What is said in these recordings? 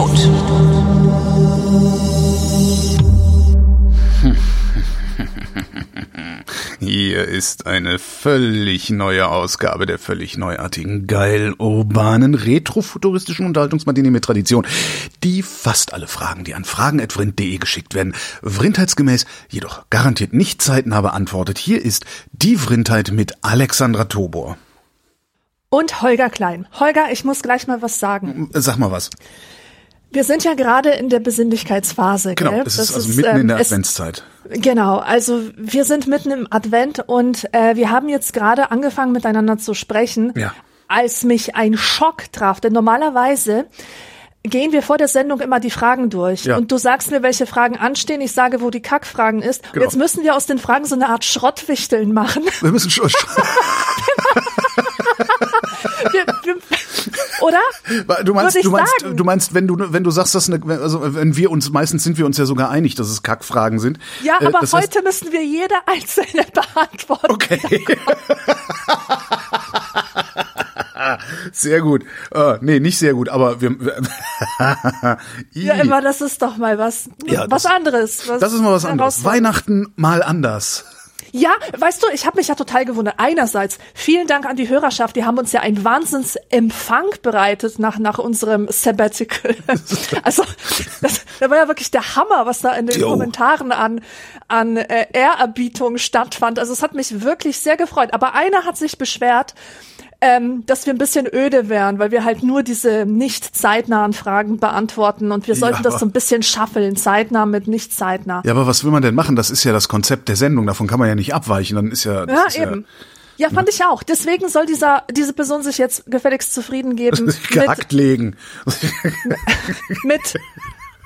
tot. Hier ist eine völlig neue Ausgabe der völlig neuartigen, geil urbanen, retrofuturistischen Unterhaltungsmatinee mit Tradition, die fast alle Fragen, die an fragen.vrind.de geschickt werden, vrindheitsgemäß, jedoch garantiert nicht zeitnah beantwortet. Hier ist die Vrindheit mit Alexandra Tobor. Und Holger Klein. Holger, ich muss gleich mal was sagen. Sag mal was. Wir sind ja gerade in der Besinnlichkeitsphase. Genau, gell? das, ist also mitten in der ähm, es- Adventszeit. Genau, also wir sind mitten im Advent und äh, wir haben jetzt gerade angefangen miteinander zu sprechen, Ja. als mich ein Schock traf. Denn normalerweise gehen wir vor der Sendung immer die Fragen durch. Ja. Und du sagst mir, welche Fragen anstehen, ich sage, wo die Kackfragen ist. Genau. Und jetzt müssen wir aus den Fragen so eine Art Schrottwichteln machen. Wir müssen schon, wir, oder? Du meinst, du meinst, sagen. du meinst, wenn du, wenn du sagst, dass eine, also wenn wir uns, meistens sind wir uns ja sogar einig, dass es Kackfragen sind. Ja, Äh, aber das heißt- heute müssen wir jede einzelne beantworten. Okay. sehr gut. Äh, nee, nicht sehr gut, aber wir. Ja, immer, das ist doch mal was, Ja, was das- anderes. Was das ist mal was anderes. Weihnachten mal anders. Ja, weißt du, ich habe mich ja total gewundert. Einerseits vielen Dank an die Hörerschaft, die haben uns ja einen Wahnsinnsempfang bereitet nach nach unserem Sabbatical. also das, das war ja wirklich der Hammer, was da in den Jo. Kommentaren an an äh, Ehrerbietung stattfand. Also es hat mich wirklich sehr gefreut. Aber einer hat sich beschwert, ähm, dass wir ein bisschen öde wären, weil wir halt nur diese nicht zeitnahen Fragen beantworten und wir Ja, sollten das so ein bisschen schaffeln, zeitnah mit nicht zeitnah. Ja, aber was will man denn machen? Das ist ja das Konzept der Sendung. Davon kann man ja nicht abweichen. Dann ist ja. das Ja, ist eben. Ja, fand ich auch. Deswegen soll dieser, diese Person sich jetzt gefälligst zufrieden geben Ja, mit, gehackt legen. mit,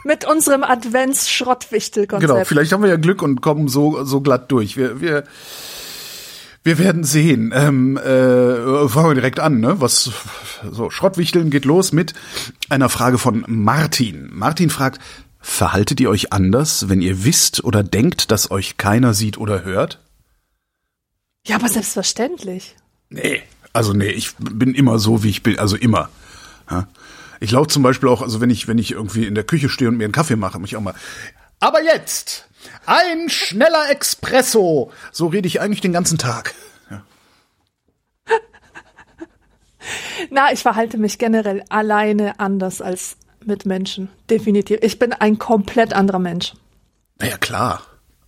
mit unserem Advents-Schrottwichtel-Konzept. Genau, vielleicht haben wir ja Glück und kommen so, so glatt durch. Wir, wir, wir werden sehen. Ähm, äh, fangen wir direkt an, ne? Was so Schrottwichteln geht los mit einer Frage von Martin. Martin fragt: Verhaltet ihr euch anders, wenn ihr wisst oder denkt, dass euch keiner sieht oder hört? Ja, aber selbstverständlich. Nee. Also nee, ich bin immer so, wie ich bin, also immer. Ich laufe zum Beispiel auch, also wenn ich, wenn ich irgendwie in der Küche stehe und mir einen Kaffee mache, muss ich auch mal. Aber jetzt ein schneller Espresso. So rede ich eigentlich den ganzen Tag. Ja. Na, ich verhalte mich generell alleine anders als mit Menschen. Definitiv. Ich bin ein komplett anderer Mensch. Naja, klar.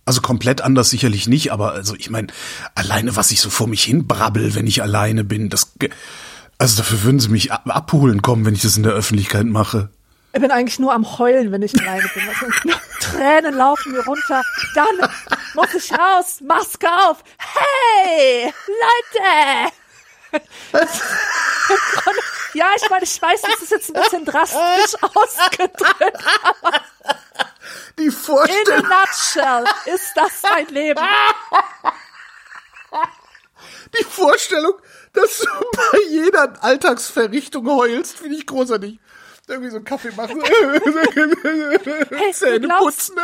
Also komplett anders sicherlich nicht, aber also ich meine, alleine was ich so vor mich hin brabbel, wenn ich alleine bin, das also dafür würden sie mich ab abholen kommen, wenn ich das in der Öffentlichkeit mache. Ich bin eigentlich nur am Heulen, wenn ich alleine bin. Also, Tränen laufen mir runter. Dann muss ich raus, Maske auf. Hey, Leute! Ja, ich meine, ich weiß, das ist jetzt ein bisschen drastisch ausgedrückt. Die In a Vorstellung, nutshell ist das mein Leben. die Vorstellung, dass du bei jeder Alltagsverrichtung heulst, finde ich großartig. Irgendwie so einen Kaffee machen. Hey, Zähne putzen.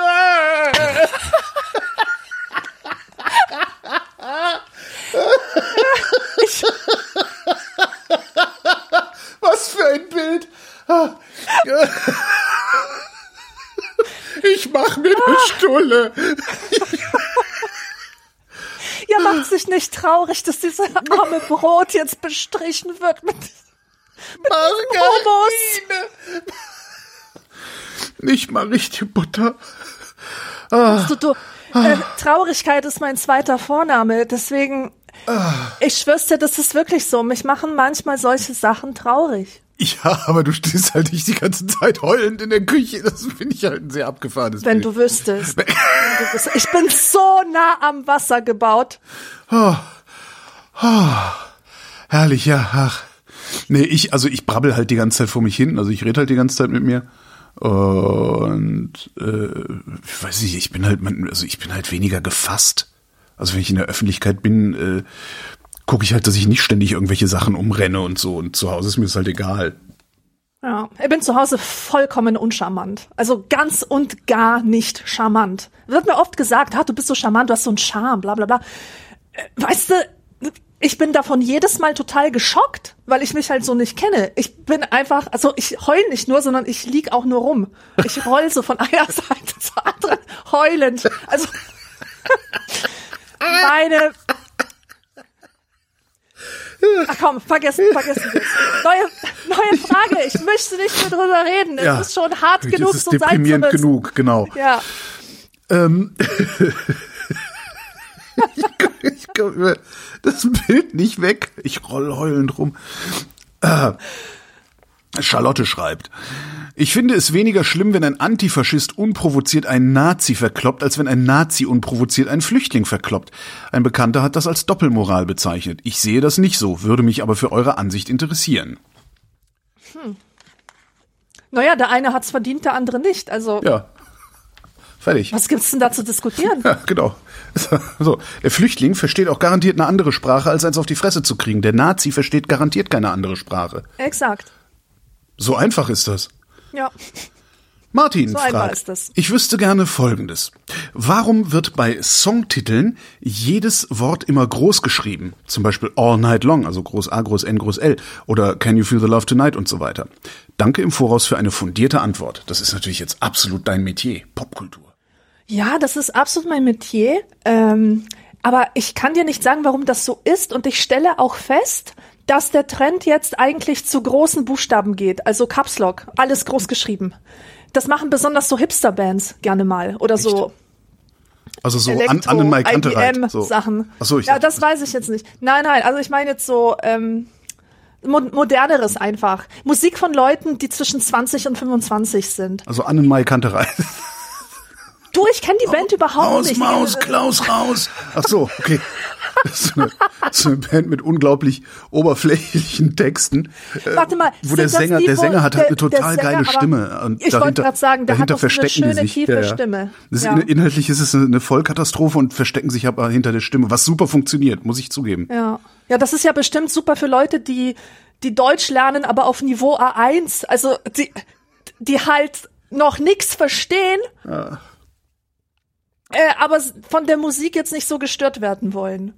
ich, Was für ein Bild. Ich mach mir eine Stulle. ihr macht sich nicht traurig, dass dieses arme Brot jetzt bestrichen wird mit Margarine. Nicht mal richtige Butter. Du, du, äh, Traurigkeit ist mein zweiter Vorname, deswegen, ich schwör's dir, das ist wirklich so. Mich machen manchmal solche Sachen traurig. Ja, aber du stehst halt nicht die ganze Zeit heulend in der Küche. Das finde ich halt ein sehr abgefahrenes Wenn Bild. du wüsstest. Wenn du wüsstest. Ich bin so nah am Wasser gebaut. Herrlich, ja. Ach. Nee, ich, also ich brabbel halt die ganze Zeit vor mich hin. Also ich rede halt die ganze Zeit mit mir. Und äh, ich weiß nicht, ich bin halt, also ich bin halt weniger gefasst. Also wenn ich in der Öffentlichkeit bin, äh, gucke ich halt, dass ich nicht ständig irgendwelche Sachen umrenne und so. Und zu Hause ist mir das halt egal. Ja, ich bin zu Hause vollkommen uncharmant. Also ganz und gar nicht charmant. Wird mir oft gesagt, ah, du bist so charmant, du hast so einen Charme, bla bla bla. Äh, Weißt du, ich bin davon jedes Mal total geschockt, weil ich mich halt so nicht kenne. Ich bin einfach, also ich heul nicht nur, sondern ich lieg auch nur rum. Ich roll so von einer Seite zur anderen, heulend. Also meine. Ach komm, vergessen, vergessen wir Neue, neue Frage. Ich möchte nicht mehr drüber reden. Es Ja. ist schon hart genug, ist so sein zu deprimierend müssen. genug, genau. Ja. Ähm, das Bild nicht weg. Ich roll heulend rum. Ah. Charlotte schreibt, ich finde es weniger schlimm, wenn ein Antifaschist unprovoziert einen Nazi verkloppt, als wenn ein Nazi unprovoziert einen Flüchtling verkloppt. Ein Bekannter hat das als Doppelmoral bezeichnet. Ich sehe das nicht so, würde mich aber für eure Ansicht interessieren. Naja, der eine hat's verdient, der andere nicht. Also, Ja. Fertig. was gibt's denn da zu diskutieren? Ja, genau. So, der Flüchtling versteht auch garantiert eine andere Sprache, als eins auf die Fresse zu kriegen. Der Nazi versteht garantiert keine andere Sprache. Exakt. So einfach ist das. Ja. Martin So einfach fragt, ich wüsste gerne Folgendes. Warum wird bei Songtiteln jedes Wort immer groß geschrieben? Zum Beispiel All Night Long, also groß A, groß N, groß L oder Can You Feel the Love Tonight und so weiter. Danke im Voraus für eine fundierte Antwort. Das ist natürlich jetzt absolut dein Metier, Popkultur. Ja, das ist absolut mein Metier. Ähm, aber ich kann dir nicht sagen, warum das so ist. Und ich stelle auch fest, dass der Trend jetzt eigentlich zu großen Buchstaben geht. Also Caps Lock, alles groß geschrieben. Das machen besonders so Hipster-Bands gerne mal. Oder so Also so Elektro, an, an Kantereit. So. IBM-Sachen. Ach so, ich ja, das weiß ich jetzt nicht. Nein, nein, also ich meine jetzt so ähm, mo moderneres einfach. Musik von Leuten, die zwischen 20 und 25 sind. Also an den Mike Kantereit. Du, ich kenne die Band überhaupt Maus, nicht. Maus, Klaus, raus. Ach so, okay. Das ist eine, das ist eine Band mit unglaublich oberflächlichen Texten. äh, Warte mal, wo der Sänger, die, der Sänger hat halt eine total Sänger, geile Stimme. Und ich wollte gerade sagen, der hat dahinter doch so eine verstecken schöne, sich. tiefe Stimme. Das ist, Ja. Inhaltlich ist es eine Vollkatastrophe und verstecken sich aber hinter der Stimme, was super funktioniert, muss ich zugeben. Ja. ja, das ist ja bestimmt super für Leute, die, die Deutsch lernen, aber auf Niveau A1. Also die, die halt noch nichts verstehen, äh, aber von der Musik jetzt nicht so gestört werden wollen.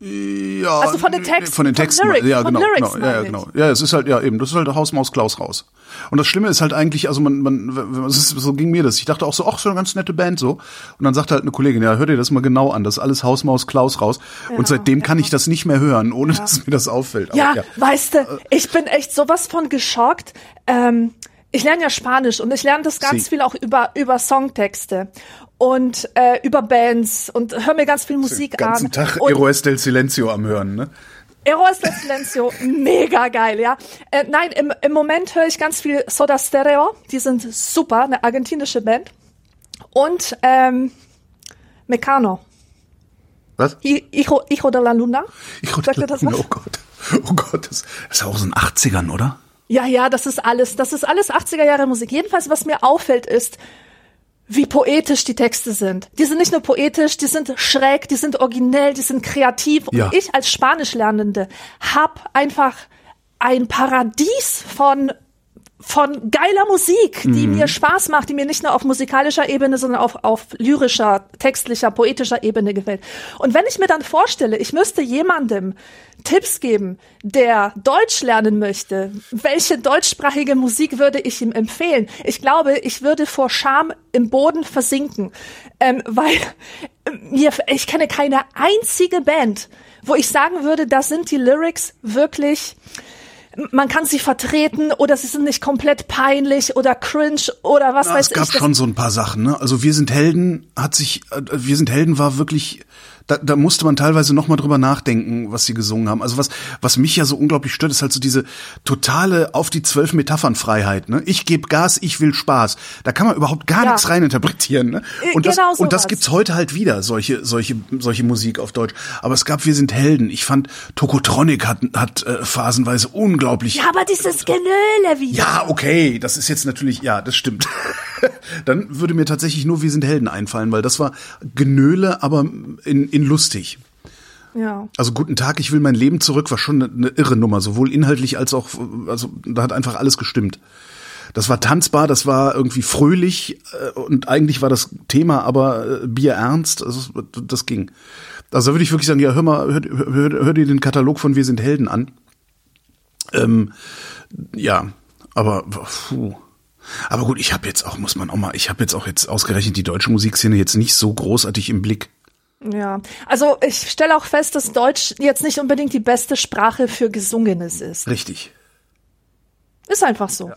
Ja, Also von den Texten, Von den von Texten, Lyrics, ja, von genau, Lyrics genau, ja, ja, genau. Ja, es ist halt, ja, eben, das ist halt Hausmaus Klaus raus. Und das Schlimme ist halt eigentlich, also man, man, es ist, so ging mir das. Ich dachte auch so, ach, so eine ganz nette Band so. Und dann sagte halt eine Kollegin, ja, hör dir das mal genau an, das ist alles Hausmaus Klaus raus. Und seitdem kann ich das nicht mehr hören, ohne dass mir das auffällt. Aber, Ja, ja. weißt du, ich bin echt sowas von geschockt. Ähm, ich lerne ja Spanisch und ich lerne das ganz Sie. viel auch über, über Songtexte und äh, über Bands und höre mir ganz viel Musik Den ganzen an. Tag und Eroes del Silencio am Hören, ne? Eros del Silencio, mega geil, ja. Äh, nein, im, im Moment höre ich ganz viel Soda Stereo, die sind super, eine argentinische Band. Und ähm, Mecano, Was? Hi- Hijo, Hijo de la Luna. Sagt ihr das was? Oh Gott. Oh Gott, das, das ist auch so ein 80ern, oder? Ja, ja, das ist alles, das ist alles 80er Jahre Musik. Jedenfalls, was mir auffällt, ist, wie poetisch die Texte sind. Die sind nicht nur poetisch, die sind schräg, die sind originell, die sind kreativ. Und Ja. ich als Spanischlernende hab einfach ein Paradies von von geiler Musik, die Mhm. mir Spaß macht, die mir nicht nur auf musikalischer Ebene, sondern auf, auf lyrischer, textlicher, poetischer Ebene gefällt. Und wenn ich mir dann vorstelle, ich müsste jemandem Tipps geben, der Deutsch lernen möchte, welche deutschsprachige Musik würde ich ihm empfehlen? Ich glaube, ich würde vor Scham im Boden versinken, ähm, weil äh, mir, ich kenne keine einzige Band, wo ich sagen würde, da sind die Lyrics wirklich man kann sie vertreten oder sie sind nicht komplett peinlich oder cringe oder was Ja, weiß es gab ich. Schon so ein paar Sachen, ne? Also wir sind Helden hat sich, äh, wir sind Helden war wirklich, da, da musste man teilweise noch mal drüber nachdenken, was sie gesungen haben. Also was, was mich ja so unglaublich stört, ist halt so diese totale auf die zwölf Metaphernfreiheit. Ne? Ich gebe Gas, ich will Spaß. Da kann man überhaupt gar Ja. nichts reininterpretieren. Ne? Äh, Und das, genau und das sowas. gibt's heute halt wieder solche, solche, solche Musik auf Deutsch. Aber es gab, wir sind Helden. Ich fand Tokotronic hat, hat äh, phasenweise unglaublich ja, aber dieses Genöle wieder. ja, okay, das ist jetzt natürlich, ja, das stimmt. Dann würde mir tatsächlich nur Wir sind Helden einfallen, weil das war Genöle, aber in, in lustig. Ja. Also Guten Tag, ich will mein Leben zurück, war schon eine, eine irre Nummer, sowohl inhaltlich als auch, also da hat einfach alles gestimmt. Das war tanzbar, das war irgendwie fröhlich äh, und eigentlich war das Thema aber äh, Bier ernst, also das ging. Also da würde ich wirklich sagen, ja, hör mal, hör, hör, hör dir den Katalog von Wir sind Helden an. Ähm, ja, aber puh. Aber gut, ich habe jetzt auch, muss man auch mal, ich habe jetzt auch jetzt ausgerechnet die deutsche Musikszene jetzt nicht so großartig im Blick. Ja, also ich stelle auch fest, dass Deutsch jetzt nicht unbedingt die beste Sprache für Gesungenes ist. Richtig. Ist einfach so. Ja.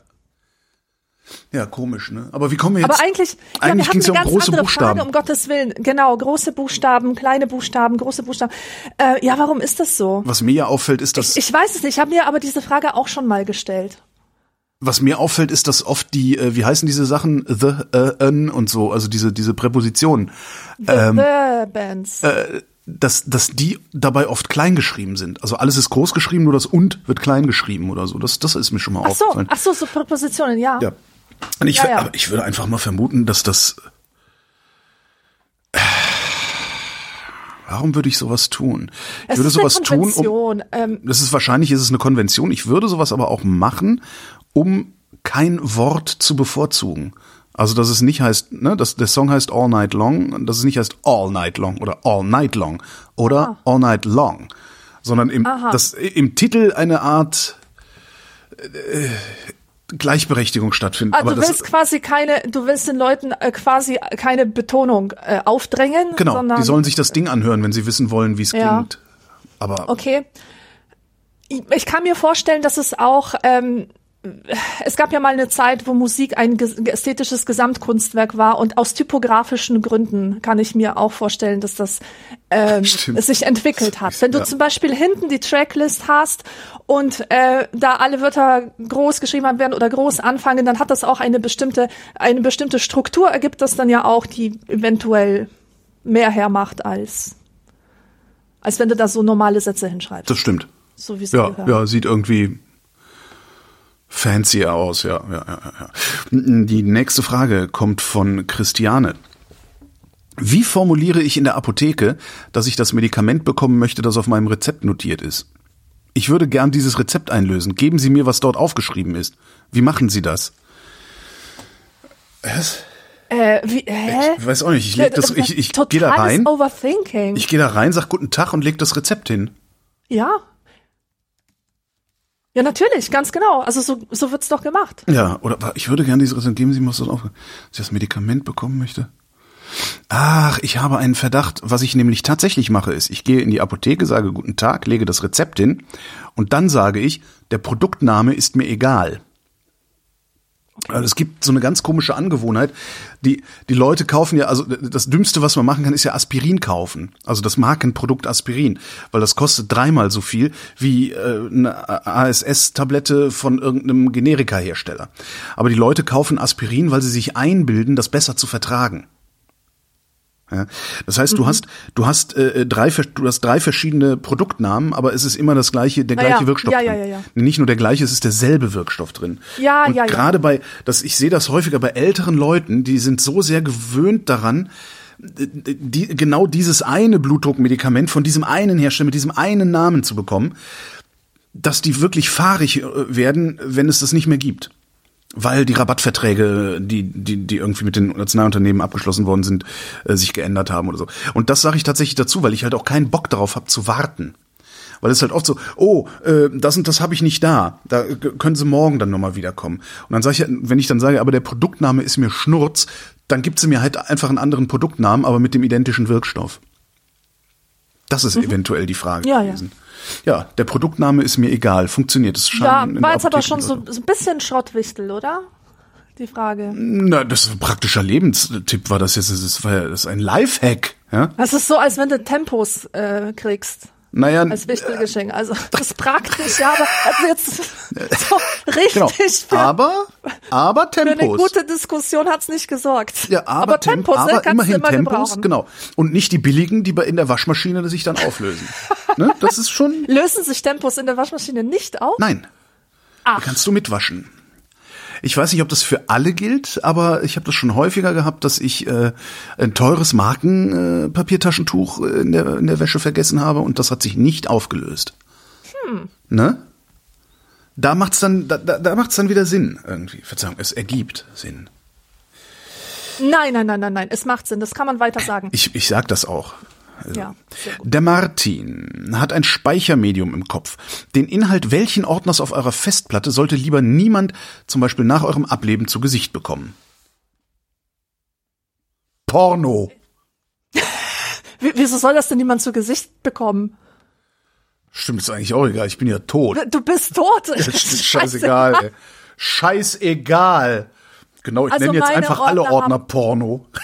Ja, komisch, ne? Aber wie kommen wir jetzt? Aber eigentlich, eigentlich ja, ging es ja um große andere Buchstaben. Frage, um Gottes Willen. Genau, große Buchstaben, kleine Buchstaben, große Buchstaben. Äh, ja, warum ist das so? Was mir ja auffällt, ist, dass Ich, ich weiß es nicht. Ich habe mir aber diese Frage auch schon mal gestellt. Was mir auffällt, ist, dass oft die, äh, wie heißen diese Sachen, the, äh, n und so, also diese diese Präpositionen, The, Ähm, the Bands. äh, dass dass die dabei oft klein geschrieben sind. Also alles ist groß geschrieben, nur das und wird klein geschrieben oder so. Das das ist mir schon mal ach so, aufgefallen. ach so, so Präpositionen, ja. Ja. Und ich, Ja, ja. aber ich würde einfach mal vermuten, dass das. Warum würde ich sowas tun? Ich Es würde ist eine sowas tun, um. Konvention. ähm, Das ist wahrscheinlich ist es eine Konvention. Ich würde sowas aber auch machen, um kein Wort zu bevorzugen. Also dass es nicht heißt, ne, dass der Song heißt All Night Long, dass es nicht heißt All Night Long oder All Night Long oder All Night Long, sondern im, Aha. dass im Titel eine Art äh, Gleichberechtigung stattfindet. Ah, aber du willst quasi keine, du willst den Leuten äh, quasi keine Betonung äh, aufdrängen, genau, sondern die sollen sich das Ding anhören, wenn sie wissen wollen, wie es Ja. klingt. Aber Okay. Ich ich kann mir vorstellen, dass es auch, ähm, es gab ja mal eine Zeit, wo Musik ein ästhetisches Gesamtkunstwerk war und aus typografischen Gründen kann ich mir auch vorstellen, dass das ähm, es sich entwickelt hat. Wenn du Ja. zum Beispiel hinten die Tracklist hast und äh, da alle Wörter groß geschrieben werden oder groß anfangen, dann hat das auch eine bestimmte, eine bestimmte Struktur ergibt das dann ja auch, die eventuell mehr hermacht als als wenn du da so normale Sätze hinschreibst. das stimmt. So wie es Ja, gehört. ja, sieht irgendwie fancy aus, ja, ja, ja, ja. Die nächste Frage kommt von Christiane. Wie formuliere ich in der Apotheke, dass ich das Medikament bekommen möchte, das auf meinem Rezept notiert ist? Ich würde gern dieses Rezept einlösen. Geben Sie mir, was dort aufgeschrieben ist. Wie machen Sie das? Was? Äh, wie, hä? Ich weiß auch nicht. Ich leg das, ich, ich gehe da rein. Overthinking. Ich gehe da rein, sag guten Tag und leg das Rezept hin. ja. Ja, natürlich, ganz genau. Also so, so wird's doch gemacht. Ja, oder ich würde gerne dieses Rezept, geben Sie was dort auf, dass ich das Medikament bekommen möchte. Ach, ich habe einen Verdacht. Was ich nämlich tatsächlich mache, ist, ich gehe in die Apotheke, sage guten Tag, lege das Rezept hin und dann sage ich, der Produktname ist mir egal. Also es gibt so eine ganz komische Angewohnheit. Die, die Leute kaufen ja, also das Dümmste, was man machen kann, ist ja Aspirin kaufen. Also das Markenprodukt Aspirin. Weil das kostet dreimal so viel wie äh, eine ASS-Tablette von irgendeinem Generika-Hersteller. Aber die Leute kaufen Aspirin, weil sie sich einbilden, das besser zu vertragen. Ja, das heißt, Mhm. du hast du hast äh, drei vers- du hast drei verschiedene Produktnamen, aber es ist immer das gleiche der gleiche ja, Wirkstoff ja, ja, drin. ja, ja. Nee, Nicht nur der gleiche, es ist derselbe Wirkstoff drin. Ja, Und ja, ja. gerade bei das ich sehe das häufiger bei älteren Leuten, die sind so sehr gewöhnt daran, die, genau dieses eine Blutdruckmedikament von diesem einen Hersteller mit diesem einen Namen zu bekommen, dass die wirklich fahrig äh, werden, wenn es das nicht mehr gibt. Weil die Rabattverträge, die, die, die irgendwie mit den Nationalunternehmen abgeschlossen worden sind, äh, sich geändert haben oder so. Und das sage ich tatsächlich dazu, weil ich halt auch keinen Bock darauf habe zu warten. Weil es halt oft so, oh, äh, das und das habe ich nicht da. Da können Sie morgen dann nochmal wiederkommen. Und dann sage ich, wenn ich dann sage, aber der Produktname ist mir Schnurz, dann gibt sie mir halt einfach einen anderen Produktnamen, aber mit dem identischen Wirkstoff. Das ist eventuell die Frage Mhm. Ja, ja. gewesen. Ja, der Produktname ist mir egal. Funktioniert es schon? Ja, war jetzt aber schon so, so ein bisschen Schrottwichtel, oder? Die Frage. Na, das ist ein praktischer Lebenstipp war das jetzt. Das war ja das ist ein Lifehack. Ja? Das ist so, als wenn du Tempos äh, kriegst. Naja, Als Wichtelgeschenk. Also das ist praktisch, ja, aber also jetzt so richtig genau. für, Aber, aber für eine Tempos. gute Diskussion hat's nicht gesorgt. ja, aber, Temp- Tempos, ne, aber kannst du immerhin immer Tempos, gebrauchen. genau. Und nicht die billigen, die bei in der Waschmaschine sich dann auflösen. ne? Das ist schon. Lösen sich Tempos in der Waschmaschine nicht auf? Nein. Ach. Die kannst du mitwaschen. Ich weiß nicht, ob das für alle gilt, aber ich habe das schon häufiger gehabt, dass ich äh, ein teures Markenpapiertaschentuch äh, in, der, in der Wäsche vergessen habe und das hat sich nicht aufgelöst. Hm. Ne? Da macht's dann, da, da, da macht's dann wieder Sinn irgendwie. Verzeihung, es ergibt Sinn. Nein, nein, nein, nein, nein. Es macht Sinn. Das kann man weiter sagen. Ich, ich sag das auch. Ja, sehr gut. Der Martin hat ein Speichermedium im Kopf. Den Inhalt welchen Ordners auf eurer Festplatte sollte lieber niemand zum Beispiel nach eurem Ableben zu Gesicht bekommen? Porno. Wie- Wieso soll das denn niemand zu Gesicht bekommen? Stimmt, ist eigentlich auch egal. Ich bin ja tot. Du bist tot. Scheißegal. ey. Scheißegal. Genau, ich Also nenne jetzt einfach alle Ordner Ordner haben- Porno.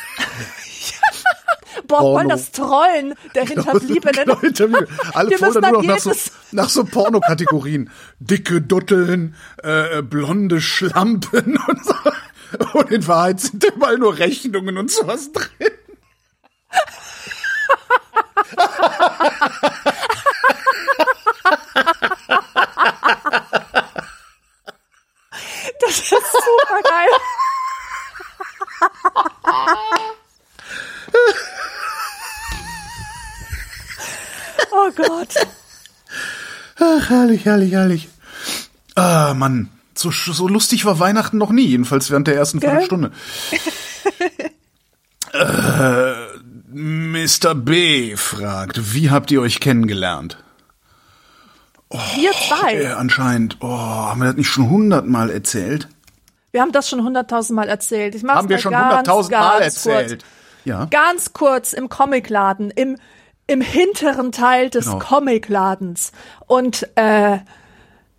Boah, Porno. voll das Trollen der Hinterbliebenen. Genau, Hinterbliebenen. Alle Wir folgen müssen nur noch nach so, nach so Pornokategorien. Dicke Dutteln, äh, blonde Schlampen und so. Und in Wahrheit sind überall nur Rechnungen und sowas drin. Das ist super geil. Oh Gott. Ach, herrlich, herrlich, herrlich. Ah, Mann. So, so lustig war Weihnachten noch nie, jedenfalls während der ersten? Viertelstunde. äh, Mr. B fragt, wie habt ihr euch kennengelernt? Wir zwei. Äh, anscheinend, oh, haben wir das nicht schon hundertmal erzählt? Wir haben das schon hunderttausendmal erzählt. Ich mach's Haben wir schon hunderttausendmal erzählt? Kurz. Ja. Ganz kurz im Comicladen, im, im hinteren Teil des Genau. Comicladens. Und äh,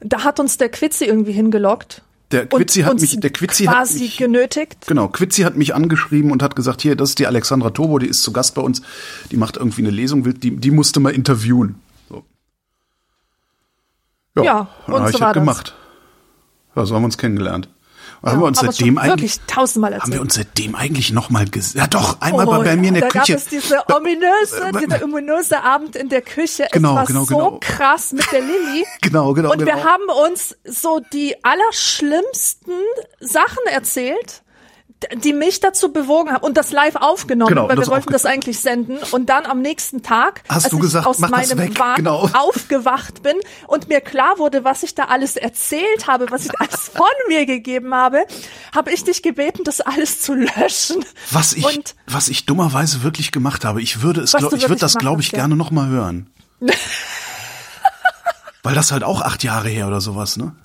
da hat uns der Quitzi irgendwie hingelockt. Der Quitzi hat mich, der Quitzi hat quasi mich, genötigt. genau, Quitzi hat mich angeschrieben und hat gesagt, hier, das ist die Alexandra Turbo, die ist zu Gast bei uns, die macht irgendwie eine Lesung, die, die musste mal interviewen. So. Ja, dann und so ich war halt das. gemacht. Ja, so haben wir uns kennengelernt. Haben wir uns seitdem eigentlich, tausendmal haben erzählt. wir uns seitdem eigentlich noch mal gesehen? Ja doch, einmal Oh, bei, bei mir in der da Küche. gab es diese ominöse, dieser ominöse Abend in der Küche. Genau, es war genau, so genau. krass mit der Lilly. Genau, genau, Und wir genau. haben uns so die allerschlimmsten Sachen erzählt, die mich dazu bewogen haben und das live aufgenommen, Genau, weil wir wollten das eigentlich senden und dann am nächsten Tag, Hast als du ich gesagt, aus meinem weg, Wahn genau. aufgewacht bin und mir klar wurde, was ich da alles erzählt habe, was ich da alles von mir gegeben habe, habe ich dich gebeten, das alles zu löschen. Was ich, und was ich dummerweise wirklich gemacht habe, ich würde es, glaub, ich würde das, glaube ich, ja. gerne noch mal hören. Weil das halt auch acht Jahre her oder sowas, ne?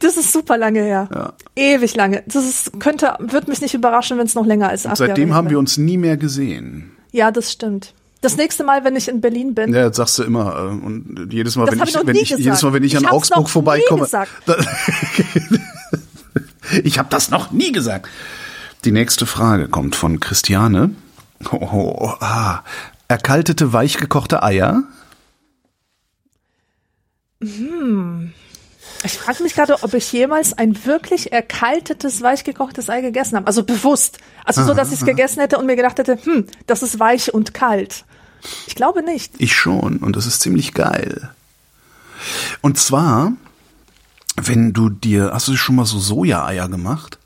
Das ist super lange her. Ja. Ewig lange. Das ist, könnte, wird mich nicht überraschen, wenn es noch länger als acht Seitdem Jahre haben wir uns nie mehr gesehen. Ja, das stimmt. Das nächste Mal, wenn ich in Berlin bin, Ja, das sagst du immer. äh, Und jedes Mal, Das wenn ich, ich wenn ich, jedes. Mal, wenn ich, Ich an Augsburg vorbeikomme. ich habe das noch nie gesagt. Die nächste Frage kommt von Christiane. Oh, oh, ah. Erkaltete, weichgekochte Eier. Ich frage mich gerade, ob ich jemals ein wirklich erkaltetes, weichgekochtes Ei gegessen habe. Also bewusst. Also so, dass ich es gegessen hätte und mir gedacht hätte, hm, das ist weich und kalt. Ich glaube nicht. Ich schon. Und das ist ziemlich geil. Und zwar, wenn du dir, hast du schon mal so Soja-Eier gemacht?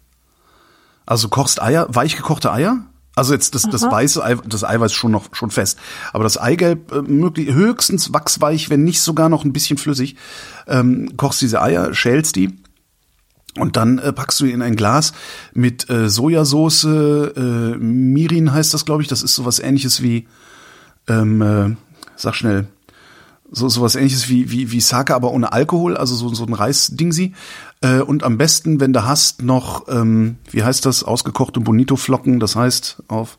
Also kochst Eier, weich gekochte Eier? Also jetzt das, das weiße Ei, das Eiweiß schon noch schon fest, aber das Eigelb äh, möglich, höchstens wachsweich, wenn nicht sogar noch ein bisschen flüssig. Ähm, kochst diese Eier, schälst die und dann äh, packst du in ein Glas mit äh, Sojasauce, äh, Mirin heißt das, glaube ich. Das ist sowas ähnliches wie, ähm, äh, sag schnell, so sowas ähnliches wie wie wie Sake, aber ohne Alkohol, also so so ein Reisdingsi. Äh, und am besten, wenn du hast, noch ähm, wie heißt das ausgekochte Bonito Flocken. Das heißt auf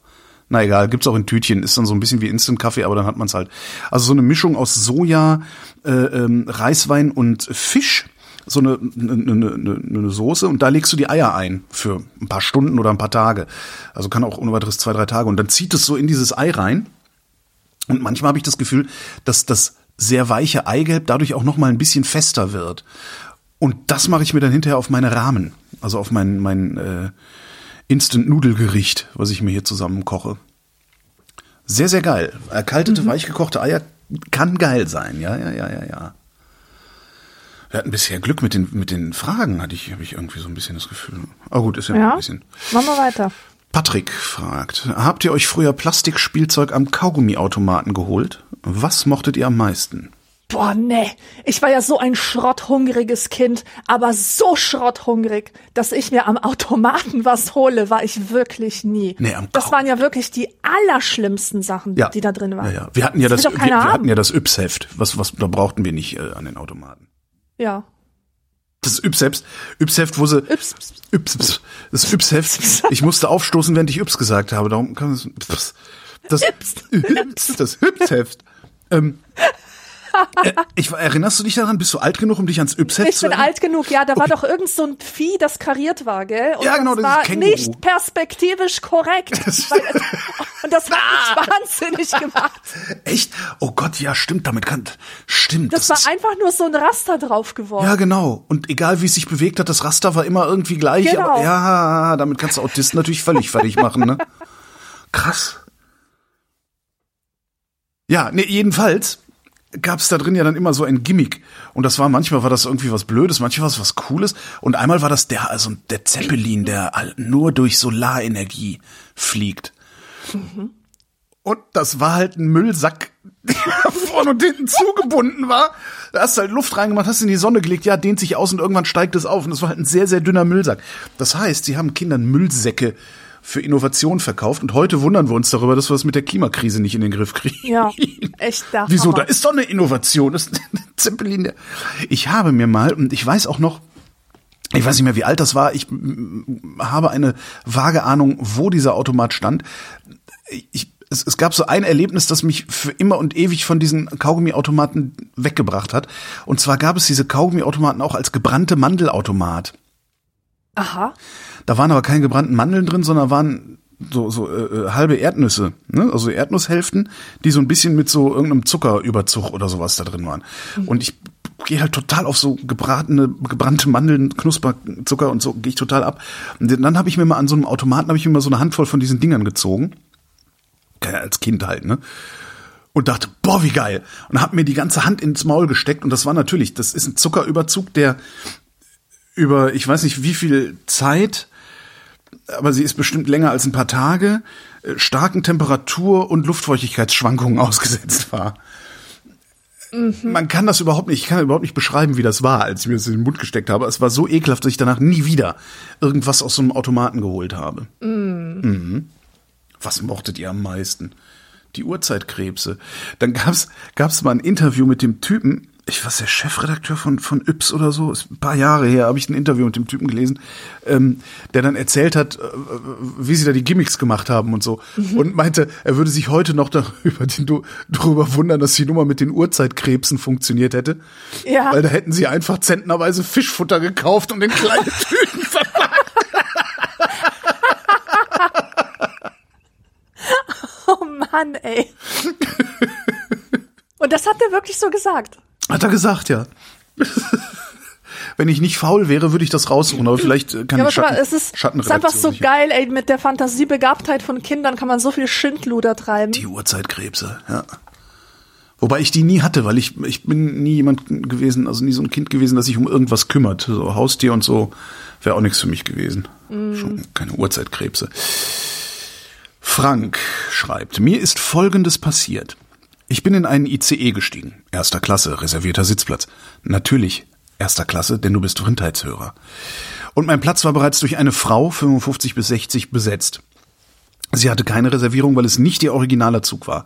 na egal, gibt's auch in Tütchen, ist dann so ein bisschen wie Instant Kaffee, aber dann hat man's halt. Also so eine Mischung aus Soja, äh, ähm, Reiswein und Fisch, so eine, eine, eine, eine eine Soße und da legst du die Eier ein für ein paar Stunden oder ein paar Tage. Also kann auch ohne weiteres zwei, drei Tage und dann zieht es so in dieses Ei rein. Und manchmal habe ich das Gefühl, dass das sehr weiche Eigelb dadurch auch noch mal ein bisschen fester wird. Und das mache ich mir dann hinterher auf meine Rahmen, also auf mein mein äh, Instant Nudelgericht, was ich mir hier zusammen koche. Sehr sehr geil. Erkaltete, weich gekochte Eier kann geil sein. Ja ja ja ja ja. Wir hatten bisher Glück mit den mit den Fragen, hatte ich habe ich irgendwie so ein bisschen das Gefühl. Aber gut, ist ja, Ja. ein bisschen. Machen wir weiter. Patrick fragt, habt ihr euch früher Plastikspielzeug am Kaugummiautomaten geholt? Was mochtet ihr am meisten? Boah, nee. Ich war ja so ein schrotthungriges Kind, aber so schrotthungrig, dass ich mir am Automaten was hole, war ich wirklich nie. Nee, am das waren ja wirklich die allerschlimmsten Sachen, Ja. die da drin waren. Ja, ja. Wir hatten ja das, will wir, wir hatten ja das Yps-Heft. Was, was, da brauchten wir nicht äh, an den Automaten. Ja. Das Yps-Heft, Yps-Heft, wo sie, Yps, Yps, das Yps-Heft. Ich musste aufstoßen, während ich Yps gesagt habe. Darum kann es. Das, das Yps-Heft. Ähm, äh, ich, erinnerst du dich daran? Bist du alt genug, um dich ans Yps-Heft Ich zu bin erinnern? alt genug, ja, da war doch irgend so ein Vieh, das kariert war, gell? Und Ja, genau, das dieses war Känguru. nicht perspektivisch korrekt. Weil und das hat mich wahnsinnig gemacht. Echt? Oh Gott, ja, stimmt, damit kann, stimmt. Das war ist- einfach nur so ein Raster drauf geworden. Ja, genau. Und egal wie es sich bewegt hat, das Raster war immer irgendwie gleich. Genau. Aber ja, damit kannst du Autisten natürlich völlig fertig machen, ne? Krass. Ja, nee, jedenfalls gab's da drin ja dann immer so ein Gimmick. Und das war, manchmal war das irgendwie was Blödes, manchmal war es was Cooles. Und einmal war das der, also der Zeppelin, der nur durch Solarenergie fliegt. Und das war halt ein Müllsack, der vorne und hinten zugebunden war. Da hast du halt Luft reingemacht, hast in die Sonne gelegt, ja, dehnt sich aus und irgendwann steigt es auf. Und das war halt ein sehr, sehr dünner Müllsack. Das heißt, sie haben Kindern Müllsäcke für Innovation verkauft und heute wundern wir uns darüber, dass wir das mit der Klimakrise nicht in den Griff kriegen. Ja, echt der Wieso? Da ist doch eine Innovation. Das ist ein Zeppelin. Ich habe mir mal, und ich weiß auch noch, ich weiß nicht mehr, wie alt das war, ich habe eine vage Ahnung, wo dieser Automat stand. Ich, es, es gab so ein Erlebnis, das mich für immer und ewig von diesen Kaugummiautomaten weggebracht hat. Und zwar gab es diese Kaugummiautomaten auch als gebrannte Mandelautomat. Aha. Da waren aber keine gebrannten Mandeln drin, sondern waren so, so äh, äh, halbe Erdnüsse, ne? also Erdnusshälften, die so ein bisschen mit so irgendeinem Zuckerüberzug oder sowas da drin waren. Und ich gehe halt total auf so gebratene, gebrannte Mandeln, Knusperzucker und so gehe ich total ab. Und dann habe ich mir mal an so einem Automaten habe ich mir mal so eine Handvoll von diesen Dingern gezogen, als Kind halt, ne? Und dachte, boah, wie geil. Und habe mir die ganze Hand ins Maul gesteckt und das war natürlich, das ist ein Zuckerüberzug, der über, ich weiß nicht wie viel Zeit, aber sie ist bestimmt länger als ein paar Tage, äh, starken Temperatur- und Luftfeuchtigkeitsschwankungen ausgesetzt war. Man kann das überhaupt nicht, ich kann überhaupt nicht beschreiben, wie das war, als ich mir das in den Mund gesteckt habe. Es war so ekelhaft, dass ich danach nie wieder irgendwas aus so einem Automaten geholt habe. Mhm. Was mochtet ihr am meisten? Die Urzeitkrebse. Dann gab's gab's mal ein Interview mit dem Typen, ich weiß der Chefredakteur von von Yps oder so, ist ein paar Jahre her, habe ich ein Interview mit dem Typen gelesen, ähm, der dann erzählt hat, äh, wie sie da die Gimmicks gemacht haben und so und meinte, er würde sich heute noch darüber, den, darüber wundern, dass die Nummer mit den Urzeitkrebsen funktioniert hätte, Ja. weil da hätten sie einfach zentnerweise Fischfutter gekauft und in kleine Tüten verpackt. Oh Mann, ey. Und das hat er wirklich so gesagt. Hat er gesagt, ja. Wenn ich nicht faul wäre, würde ich das raussuchen, aber vielleicht äh, kann Ja, ich guck mal, Schatten, es ist, es ist einfach so geil, ey, mit der Fantasiebegabtheit von Kindern kann man so viel Schindluder treiben. Die Urzeitkrebse, ja. Wobei ich die nie hatte, weil ich, ich bin nie jemand gewesen, also nie so ein Kind gewesen, das sich um irgendwas kümmert. So Haustier und so wäre auch nichts für mich gewesen. Schon keine Urzeitkrebse. Frank schreibt, mir ist Folgendes passiert. Ich bin in einen ICE gestiegen. Erster Klasse, reservierter Sitzplatz. Natürlich erster Klasse, denn du bist Vrindheitshörer. Und mein Platz war bereits durch eine Frau, 55 bis 60, besetzt. Sie hatte keine Reservierung, weil es nicht ihr originaler Zug war.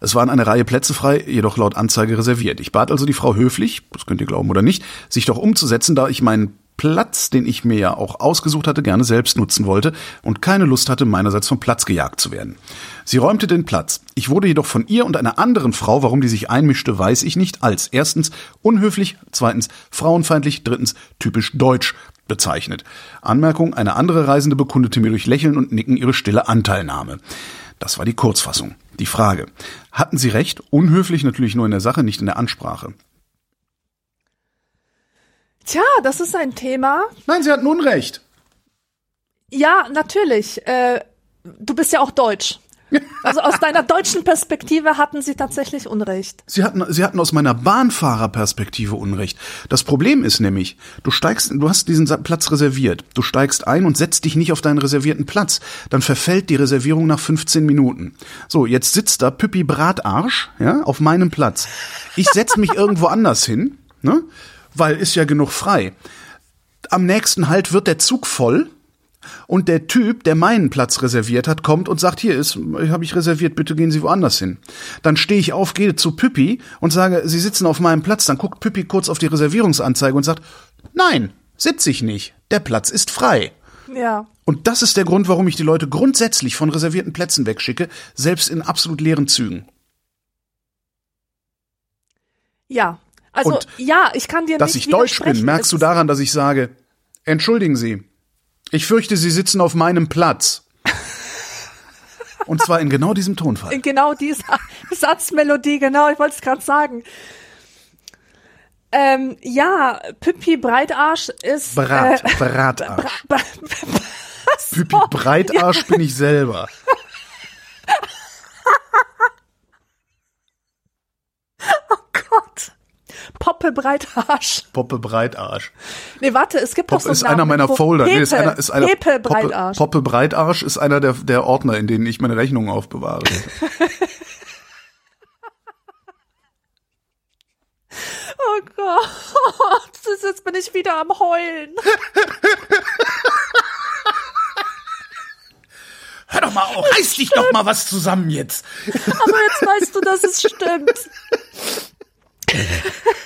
Es waren eine Reihe Plätze frei, jedoch laut Anzeige reserviert. Ich bat also die Frau höflich, das könnt ihr glauben oder nicht, sich doch umzusetzen, da ich meinen Platz, den ich mir ja auch ausgesucht hatte, gerne selbst nutzen wollte und keine Lust hatte, meinerseits vom Platz gejagt zu werden. Sie räumte den Platz. Ich wurde jedoch von ihr und einer anderen Frau, warum die sich einmischte, weiß ich nicht, als erstens unhöflich, zweitens frauenfeindlich, drittens typisch deutsch bezeichnet. Anmerkung, eine andere Reisende bekundete mir durch Lächeln und Nicken ihre stille Anteilnahme. Das war die Kurzfassung. Die Frage. Hatten Sie recht? Unhöflich natürlich nur in der Sache, nicht in der Ansprache. Tja, das ist ein Thema. Nein, Sie hatten Unrecht. Ja, natürlich. Äh, du bist ja auch deutsch. Also aus deiner deutschen Perspektive hatten sie tatsächlich Unrecht. Sie hatten, sie hatten aus meiner Bahnfahrerperspektive Unrecht. Das Problem ist nämlich, du steigst, du hast diesen Platz reserviert. Du steigst ein und setzt dich nicht auf deinen reservierten Platz. Dann verfällt die Reservierung nach 15 Minuten. So, jetzt sitzt da Püppi Bratarsch, ja, auf meinem Platz. Ich setz mich irgendwo anders hin, ne? Weil ist ja genug frei. Am nächsten Halt wird der Zug voll und der Typ, der meinen Platz reserviert hat, kommt und sagt, hier ist, habe ich reserviert, bitte gehen Sie woanders hin. Dann stehe ich auf, gehe zu Püppi und sage, Sie sitzen auf meinem Platz. Dann guckt Püppi kurz auf die Reservierungsanzeige und sagt, nein, sitze ich nicht. Der Platz ist frei. Ja. Und das ist der Grund, warum ich die Leute grundsätzlich von reservierten Plätzen wegschicke, selbst in absolut leeren Zügen. Ja. Also, Und ja, ich kann dir Dass nicht ich deutsch bin, merkst du daran, dass ich sage, entschuldigen Sie, ich fürchte, Sie sitzen auf meinem Platz. Und zwar in genau diesem Tonfall. Genau diese Satzmelodie, genau, ich wollte es gerade sagen. Ähm, ja, Püppi Breitarsch ist. Brat, Äh, Bratarsch. Bra- Püppi Breitarsch bin ich selber. Gott. Poppe Breitarsch. Poppe Breitarsch. Nee, warte, es gibt doch Poppe so ist einen einer Namen. meiner Wo- Folder. Pepe, Nee, ist einer, ist einer, Poppe, Breitarsch. Poppe Breitarsch ist einer der, der Ordner, in denen ich meine Rechnungen aufbewahre. Oh Gott, ist- jetzt bin ich wieder am Heulen. Hör doch mal auf, reiß dich doch mal was zusammen jetzt. Aber jetzt weißt du, dass es stimmt.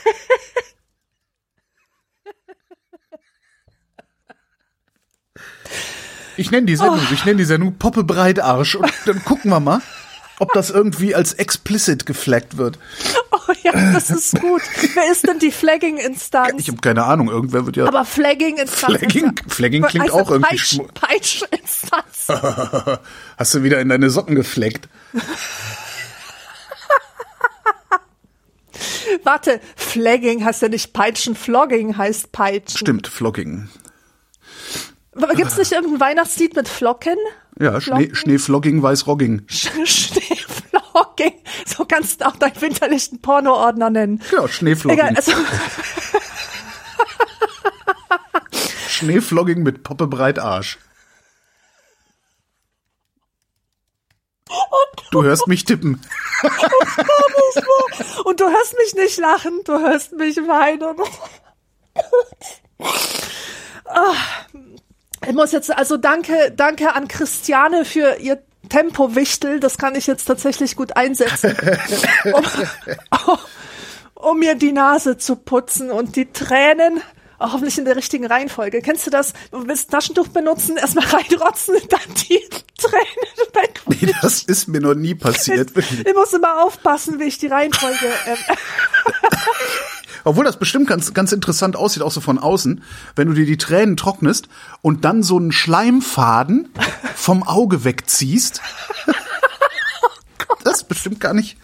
Ich nenne die Sendung, ich nenne die Sendung Poppe Breitarsch und dann gucken wir mal, ob das irgendwie als explicit geflaggt wird. Oh ja, das ist gut. Wer ist denn die Flagging-Instanz? Ich habe keine Ahnung, irgendwer wird ja Aber Flagging-Instanz. Flagging, Flagging klingt also auch irgendwie Peitsch, Peitsch-Instanz. Hast du wieder in deine Socken gefleckt? Warte, Flagging heißt ja nicht Peitschen, Flogging heißt Peitschen. Stimmt, Flogging. Aber Gibt's nicht irgendein Weihnachtslied mit Flocken? Ja, Schnee? Schneeflogging, Weißrogging. Schneeflogging. So kannst du auch deinen winterlichen Porno-Ordner nennen. Ja, Schneeflogging. Egal, also, Schneeflogging mit Poppe Breitarsch. Du hörst mich tippen. Und du hörst mich nicht lachen, du hörst mich weinen. Ah, Ich muss jetzt, also danke, danke an Christiane für ihr Tempowichtel. Das kann ich jetzt tatsächlich gut einsetzen, um, um mir die Nase zu putzen und die Tränen auch hoffentlich in der richtigen Reihenfolge. Kennst du das? Du willst Taschentuch benutzen, erstmal reinrotzen, dann die Tränen weg. Nee, das ist mir noch nie passiert. wirklich. Ich muss immer aufpassen, wie ich die Reihenfolge. Ähm, Obwohl das bestimmt ganz, ganz interessant aussieht, auch so von außen, wenn du dir die Tränen trocknest und dann so einen Schleimfaden vom Auge wegziehst. Das ist bestimmt gar nicht.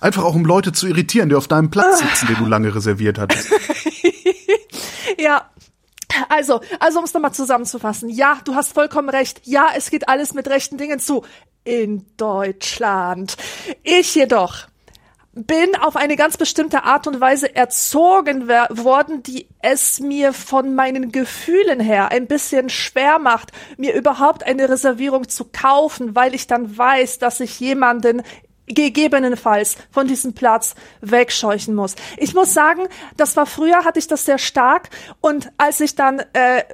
Einfach auch um Leute zu irritieren, die auf deinem Platz sitzen, den du lange reserviert hattest. Ja. Also, also um es nochmal zusammenzufassen. Ja, du hast vollkommen recht. Ja, es geht alles mit rechten Dingen zu. In Deutschland. Ich jedoch bin auf eine ganz bestimmte Art und Weise erzogen worden, die es mir von meinen Gefühlen her ein bisschen schwer macht, mir überhaupt eine Reservierung zu kaufen, weil ich dann weiß, dass ich jemanden gegebenenfalls von diesem Platz wegscheuchen muss. Ich muss sagen, das war früher, hatte ich das sehr stark und als ich dann äh,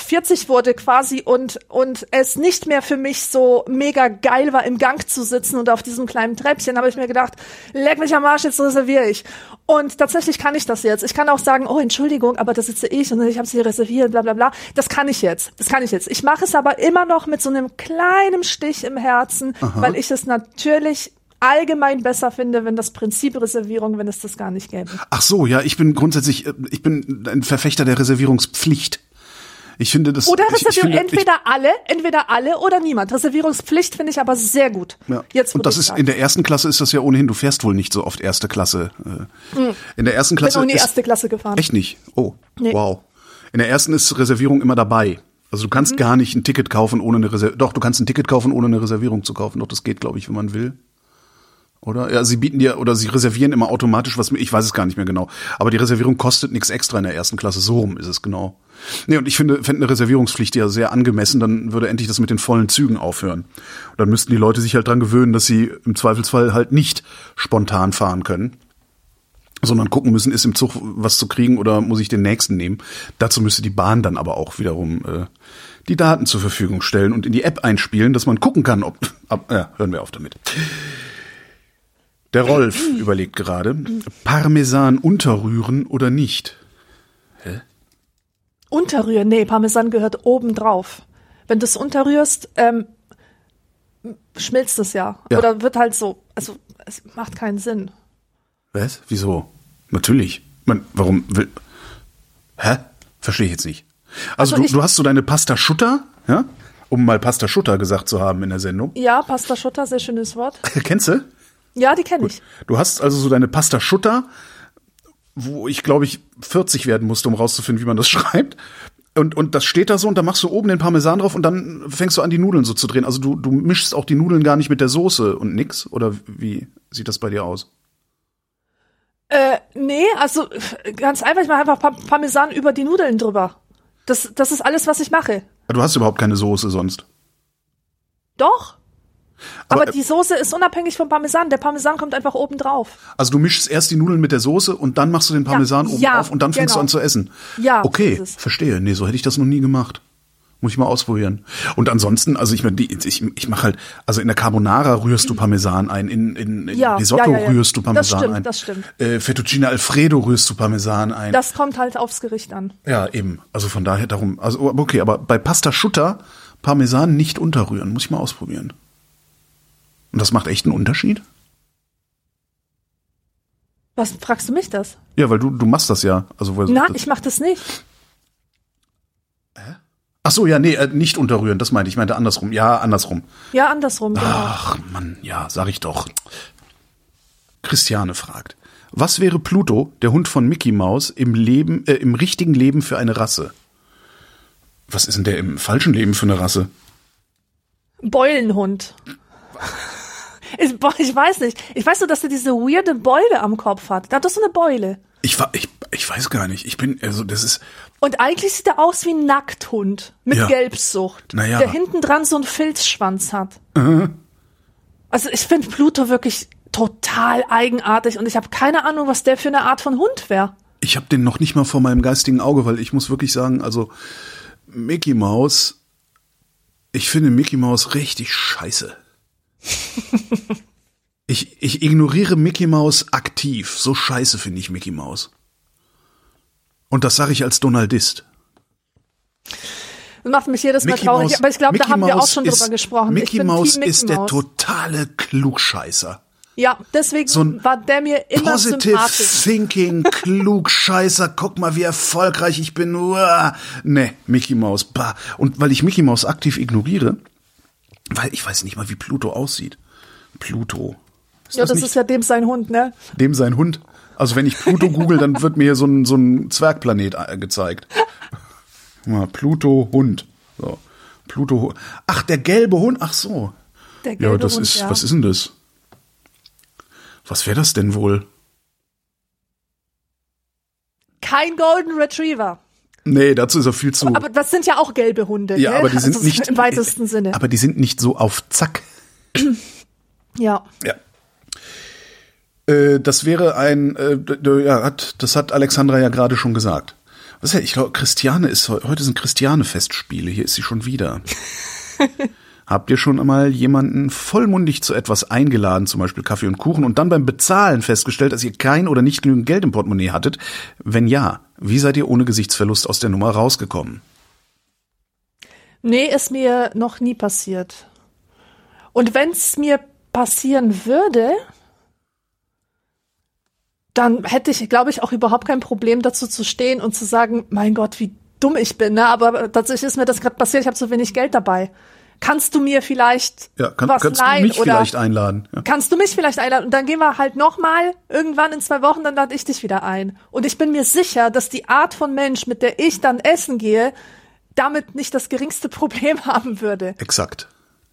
40 wurde quasi und und es nicht mehr für mich so mega geil war, im Gang zu sitzen und auf diesem kleinen Treppchen, habe ich mir gedacht, leck mich am Arsch, jetzt reserviere ich. Und tatsächlich kann ich das jetzt. Ich kann auch sagen, oh Entschuldigung, aber da sitze ich und ich habe sie reserviert, bla bla bla. Das kann ich jetzt. Das kann ich jetzt. Ich mache es aber immer noch mit so einem kleinen Stich im Herzen, weil ich es natürlich allgemein besser finde, wenn das Prinzip Reservierung, wenn es das gar nicht gäbe. Ach so, ja, ich bin grundsätzlich, äh, ich bin ein Verfechter der Reservierungspflicht. Ich finde das. Oder ich, ich Reservierung, finde, ich, entweder alle, entweder alle oder niemand. Reservierungspflicht finde ich aber sehr gut. Ja. Jetzt, und das ist sagst. in der ersten Klasse ist das ja ohnehin. Du fährst wohl nicht so oft erste Klasse. Äh, In der ersten Hm. bin Klasse noch nie erste Klasse gefahren. echt nicht. Oh, Nee. wow. In der ersten ist Reservierung immer dabei. Also du kannst gar nicht ein Ticket kaufen, ohne eine Reservierung. Doch, du kannst ein Ticket kaufen, ohne eine Reservierung zu kaufen. Doch, das geht, glaube ich, wenn man will. Oder? Ja, sie bieten dir oder sie reservieren immer automatisch was. Ich weiß es gar nicht mehr genau. Aber die Reservierung kostet nichts extra in der ersten Klasse. So rum ist es genau. Nee, und ich finde, fände eine Reservierungspflicht ja sehr angemessen, dann würde endlich das mit den vollen Zügen aufhören. Und dann müssten die Leute sich halt dran gewöhnen, dass sie im Zweifelsfall halt nicht spontan fahren können sondern gucken müssen, ist im Zug was zu kriegen oder muss ich den nächsten nehmen. Dazu müsste die Bahn dann aber auch wiederum äh, die Daten zur Verfügung stellen und in die App einspielen, dass man gucken kann, ob. Ab, ja, hören wir auf damit. Der Rolf überlegt gerade, Parmesan unterrühren oder nicht. Hä? Unterrühren? Nee, Parmesan gehört oben drauf. Wenn du es unterrührst, ähm, schmilzt es ja. ja. Oder wird halt so, also es macht keinen Sinn. Was? Wieso? Natürlich. Man, warum will. Hä? Verstehe ich jetzt nicht. Also, also du, du hast so deine Pasta Schutter, ja? Um mal Pasta Schutter gesagt zu haben in der Sendung. Ja, Pasta Schutter, sehr schönes Wort. Kennst du? Ja, die kenne ich. Du hast also so deine Pasta Schutter, wo ich glaube ich 40 werden musste, um rauszufinden, wie man das schreibt. Und, und das steht da so und da machst du oben den Parmesan drauf und dann fängst du an, die Nudeln so zu drehen. Also du, du mischst auch die Nudeln gar nicht mit der Soße und nix. Oder wie sieht das bei dir aus? Äh, nee, also ganz einfach, ich mache einfach Parmesan über die Nudeln drüber. Das, das ist alles, was ich mache. Du hast überhaupt keine Soße sonst. Doch. Aber, Aber die Soße ist unabhängig vom Parmesan. Der Parmesan kommt einfach oben drauf. Also du mischst erst die Nudeln mit der Soße und dann machst du den Parmesan ja, oben ja, drauf und dann fängst genau. du an zu essen. Ja. Okay, verstehe. Nee, so hätte ich das noch nie gemacht. Muss ich mal ausprobieren. Und ansonsten, also ich, ich, ich mache halt, also in der Carbonara rührst du Parmesan ein, in, in, in ja, Risotto ja, ja, rührst du Parmesan das stimmt, ein. Das stimmt. Äh, Fettuccine Alfredo rührst du Parmesan ein. Das kommt halt aufs Gericht an. Ja, eben. Also von daher darum, also okay, aber bei Pasta Schutter Parmesan nicht unterrühren, muss ich mal ausprobieren. Und das macht echt einen Unterschied? Was fragst du mich das? Ja, weil du du machst das ja. Also Na, ich mach das nicht. Ach so, ja, nee, äh, nicht unterrühren, das meinte ich. Ich meinte andersrum. Ja, andersrum. Ja, andersrum. Genau. Ach, Mann, ja, sag ich doch. Christiane fragt. Was wäre Pluto, der Hund von Mickey Mouse, im Leben, äh, im richtigen Leben für eine Rasse? Was ist denn der im falschen Leben für eine Rasse? Beulenhund. Ich, ich weiß nicht. Ich weiß nur, dass er diese weirde Beule am Kopf hat. Da hat doch so eine Beule. Ich, war, ich, ich weiß gar nicht. Ich bin, also das ist. Und eigentlich sieht er aus wie ein Nackthund mit ja. Gelbsucht, naja. der hinten dran so einen Filzschwanz hat. Mhm. Also ich finde Pluto wirklich total eigenartig und ich habe keine Ahnung, was der für eine Art von Hund wäre. Ich habe den noch nicht mal vor meinem geistigen Auge, weil ich muss wirklich sagen, also Mickey Mouse, ich finde Mickey Mouse richtig scheiße. Ich, ich ignoriere Mickey Mouse aktiv. So scheiße finde ich Mickey Mouse. Und das sage ich als Donaldist. Das macht mich jedes Mal Mickey traurig, Mouse, aber ich glaube, da haben Mouse wir auch schon ist, drüber gesprochen. Mickey Mouse Mickey ist der totale Klugscheißer. Ja, deswegen so war der mir immer Positive sympathisch. Thinking, Klugscheißer, guck mal, wie erfolgreich ich bin. Uah. Nee, Mickey Mouse, bah. Und weil ich Mickey Mouse aktiv ignoriere, weil ich weiß nicht mal, wie Pluto aussieht. Pluto. Ist ja, das, das ist ja dem sein Hund, ne? Dem sein Hund. Also wenn ich Pluto google, dann wird mir hier so ein, so ein Zwergplanet äh, gezeigt. Mal, Pluto Hund. So. Pluto. Ach, der gelbe Hund. Ach so. Der gelbe ja, das Hund, ist. Ja. Was ist denn das? Was wäre das denn wohl? Kein Golden Retriever. Nee, dazu ist er viel zu. Aber das sind ja auch gelbe Hunde. Ja, ne? aber die sind also nicht im weitesten Sinne. Aber die sind nicht so auf Zack. ja. Ja. Äh, das wäre ein, äh, ja, hat, das hat Alexandra ja gerade schon gesagt. Was ja, ich glaube, Christiane ist heute sind Christiane-Festspiele. Hier ist sie schon wieder. Habt ihr schon einmal jemanden vollmundig zu etwas eingeladen, zum Beispiel Kaffee und Kuchen, und dann beim Bezahlen festgestellt, dass ihr kein oder nicht genügend Geld im Portemonnaie hattet? Wenn ja, wie seid ihr ohne Gesichtsverlust aus der Nummer rausgekommen? Nee, ist mir noch nie passiert. Und wenn es mir passieren würde, dann hätte ich, glaube ich, auch überhaupt kein Problem dazu zu stehen und zu sagen, mein Gott, wie dumm ich bin. Ne? Aber tatsächlich ist mir das gerade passiert, ich habe so wenig Geld dabei. Kannst du mir vielleicht ja, kann, was kannst leihen? Du mich oder vielleicht einladen. Ja. Kannst du mich vielleicht einladen? Und dann gehen wir halt nochmal irgendwann in zwei Wochen, dann lade ich dich wieder ein. Und ich bin mir sicher, dass die Art von Mensch, mit der ich dann essen gehe, damit nicht das geringste Problem haben würde. Exakt.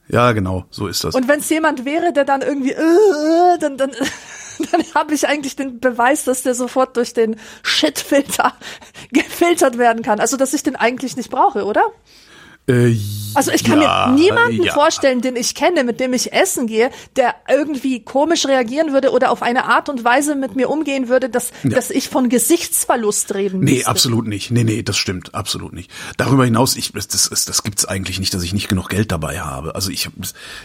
Ja, genau, so ist das. Und wenn es jemand wäre, der dann irgendwie, äh, äh dann, dann, dann habe ich eigentlich den Beweis, dass der sofort durch den Shit-Filter gefiltert werden kann. Also, dass ich den eigentlich nicht brauche, oder? Äh, Also ich kann ja, mir niemanden ja. vorstellen, den ich kenne, mit dem ich essen gehe, der irgendwie komisch reagieren würde oder auf eine Art und Weise mit mir umgehen würde, dass, dass ich von Gesichtsverlust reden Nee, müsste. absolut nicht. Nee, nee, das stimmt, absolut nicht. Darüber hinaus, ich, das, das, das gibt's eigentlich nicht, dass ich nicht genug Geld dabei habe. Also ich,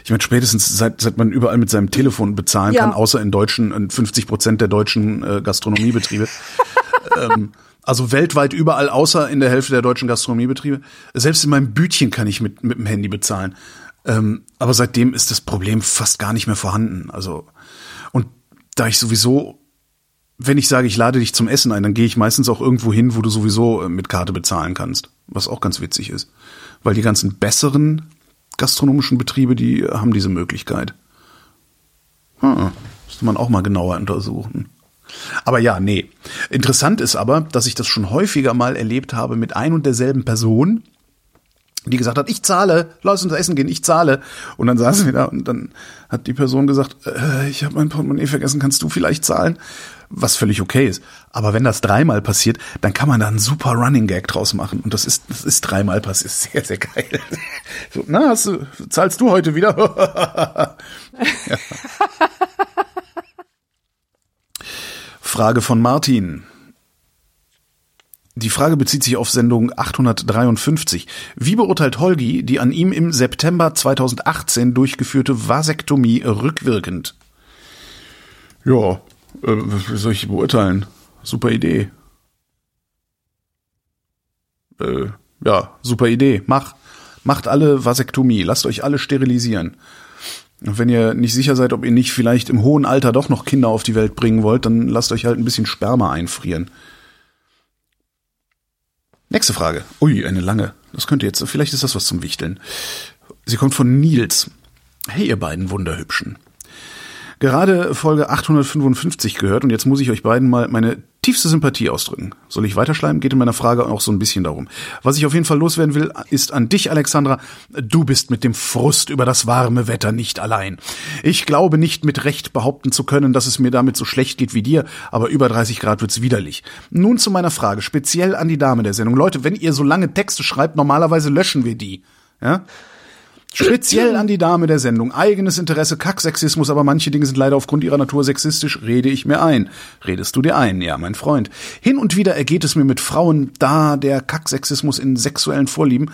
ich meine, spätestens seit, seit man überall mit seinem Telefon bezahlen Ja. kann, außer in deutschen, in 50 Prozent der deutschen äh, Gastronomiebetriebe. ähm, also weltweit überall, außer in der Hälfte der deutschen Gastronomiebetriebe. Selbst in meinem Bütchen kann ich mit, mit dem Handy bezahlen. Ähm, aber seitdem ist das Problem fast gar nicht mehr vorhanden. Also, und da ich sowieso wenn ich sage, ich lade dich zum Essen ein, dann gehe ich meistens auch irgendwo hin, wo du sowieso äh, mit Karte bezahlen kannst. Was auch ganz witzig ist. Weil die ganzen besseren gastronomischen Betriebe, die haben diese Möglichkeit. Hm, müsste man auch mal genauer untersuchen. Aber ja, nee. Interessant ist aber, dass ich das schon häufiger mal erlebt habe mit ein und derselben Person, die gesagt hat, ich zahle, lass uns essen gehen, ich zahle. Und dann saßen wir da und dann hat die Person gesagt, äh, ich habe mein Portemonnaie vergessen, kannst du vielleicht zahlen? Was völlig okay ist. Aber wenn das dreimal passiert, dann kann man da einen super Running Gag draus machen. Und das ist, das ist dreimal passiert. Sehr, sehr geil. So, na, hast du, zahlst du heute wieder? Ja. Frage von Martin. Die Frage bezieht sich auf Sendung 853. Wie beurteilt Holgi die an ihm im September 2018 durchgeführte Vasektomie rückwirkend? Ja, äh, soll ich beurteilen? Super Idee. Äh, ja, super Idee. Mach. Macht alle Vasektomie. Lasst euch alle sterilisieren. Und wenn ihr nicht sicher seid, ob ihr nicht vielleicht im hohen Alter doch noch Kinder auf die Welt bringen wollt, dann lasst euch halt ein bisschen Sperma einfrieren. Nächste Frage. Ui, eine lange. Das könnte jetzt, vielleicht ist das was zum Wichteln. Sie kommt von Nils. Hey, ihr beiden Wunderhübschen. Gerade Folge 855 gehört und jetzt muss ich euch beiden mal meine tiefste Sympathie ausdrücken. Soll ich weiterschleimen? Geht in meiner Frage auch so ein bisschen darum. Was ich auf jeden Fall loswerden will, ist an dich, Alexandra. Du bist mit dem Frust über das warme Wetter nicht allein. Ich glaube nicht mit Recht behaupten zu können, dass es mir damit so schlecht geht wie dir, aber über 30 Grad wird's widerlich. Nun zu meiner Frage, speziell an die Dame der Sendung. Leute, wenn ihr so lange Texte schreibt, normalerweise löschen wir die. Ja? Speziell an die Dame der Sendung. Eigenes Interesse, Kacksexismus, aber manche Dinge sind leider aufgrund ihrer Natur sexistisch, rede ich mir ein. Redest du dir ein, ja, mein Freund. Hin und wieder ergeht es mir mit Frauen, da der Kacksexismus in sexuellen Vorlieben,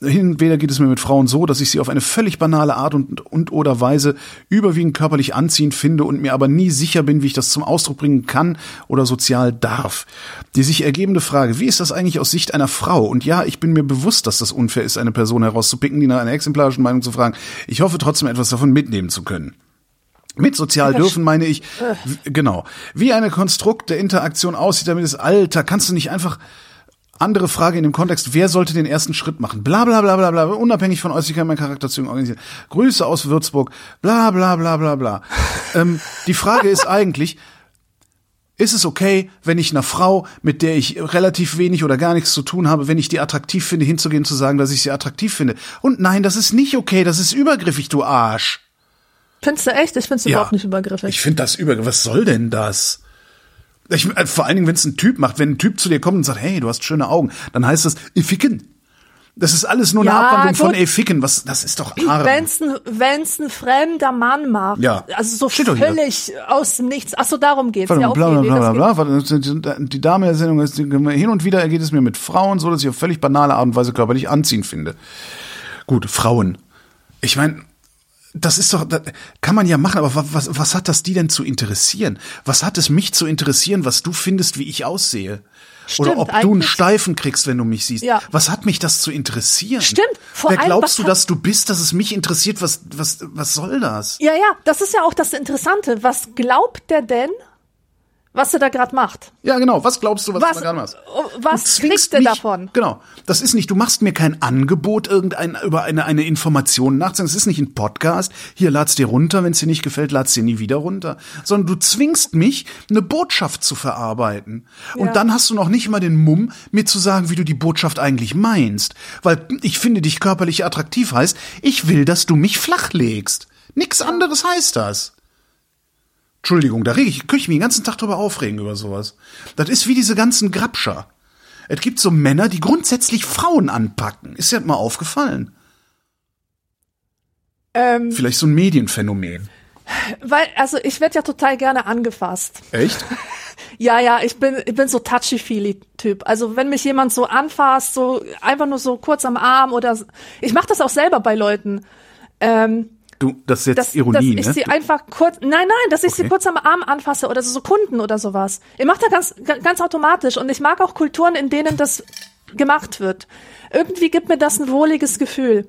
hin und wieder geht es mir mit Frauen so, dass ich sie auf eine völlig banale Art und, und oder Weise überwiegend körperlich anziehend finde und mir aber nie sicher bin, wie ich das zum Ausdruck bringen kann oder sozial darf. Die sich ergebende Frage, wie ist das eigentlich aus Sicht einer Frau? Und ja, ich bin mir bewusst, dass das unfair ist, eine Person herauszupicken, die nach einer exemplarischen Meinung zu fragen. Ich hoffe trotzdem etwas davon mitnehmen zu können. Mit sozial dürfen meine ich, w- genau, wie eine Konstrukt der Interaktion aussieht, damit es Alter, kannst du nicht einfach andere Frage in dem Kontext, wer sollte den ersten Schritt machen? Bla bla bla bla bla, unabhängig von Äußerlichkeit, mein Charakterzügen organisieren. Grüße aus Würzburg, bla bla bla bla bla. ähm, die Frage ist eigentlich, ist es okay, wenn ich einer Frau, mit der ich relativ wenig oder gar nichts zu tun habe, wenn ich die attraktiv finde, hinzugehen zu sagen, dass ich sie attraktiv finde? Und nein, das ist nicht okay, das ist übergriffig, du Arsch. Findest du echt? Ich find's überhaupt nicht übergriffig. Ich finde das übergriffig. Was soll denn das? Ich, äh, vor allen Dingen, wenn es ein Typ macht, wenn ein Typ zu dir kommt und sagt, hey, du hast schöne Augen, dann heißt das, ficken. Das ist alles nur eine Ja, Abwandlung von gut. ey, ficken. Was, das ist doch arm. Wenn's ein, wenn's ein fremder Mann macht, Ja. also so Steht völlig aus dem Nichts. Ach so, darum geht's. Warte ja, okay, bla bla bla bla geht- bla. Die Dame der Sendung ist, hin und wieder ergeht es mir mit Frauen so, dass ich auf völlig banale Art und Weise körperlich anziehend finde. Gut, Frauen. Ich meine, das ist doch, das kann man ja machen, aber wa- was, was hat das die denn zu interessieren? Was hat es mich zu interessieren, was du findest, wie ich aussehe? Oder Stimmt, ob du einen Steifen kriegst, wenn du mich siehst. Ja. Was hat mich das zu interessieren? Stimmt, vor Wer allem, glaubst was du, dass du bist, dass es mich interessiert? Was, was, was soll das? Ja, ja, das ist ja auch das Interessante. Was glaubt der denn? Was er da gerade macht. Ja, genau. Was glaubst du, was, Was, du da gerade machst? was Du zwingst kriegt er mich- davon? Genau. Das ist nicht, du machst mir kein Angebot, irgendein, über eine, eine Information nachzudenken. Es ist nicht ein Podcast. Hier lad's dir runter. Wenn es dir nicht gefällt, lad's dir nie wieder runter. Sondern du zwingst mich, eine Botschaft zu verarbeiten. Und Ja. dann hast du noch nicht mal den Mumm, mir zu sagen, wie du die Botschaft eigentlich meinst. Weil ich finde dich körperlich attraktiv heißt, ich will, dass du mich flachlegst. Nix anderes heißt das. Entschuldigung, da reg ich, könnte ich mich den ganzen Tag drüber aufregen über sowas. Das ist wie diese ganzen Grabscher. Es gibt so Männer, die grundsätzlich Frauen anpacken. Ist dir das mal aufgefallen? Ähm, Vielleicht so ein Medienphänomen. weil, also ich werde ja total gerne angefasst. Echt? Ja, ja, ich bin, ich bin so touchy-feely-Typ. Also wenn mich jemand so anfasst, so einfach nur so kurz am Arm oder ich mache das auch selber bei Leuten. Ähm, Du, das ist jetzt dass, Ironie, dass ich ne? sie einfach kurz, nein, nein, dass ich sie Okay. kurz am Arm anfasse oder so, so Kunden oder sowas. Ich mache das ganz, ga- ganz automatisch und ich mag auch Kulturen, in denen das gemacht wird. Irgendwie gibt mir das ein wohliges Gefühl.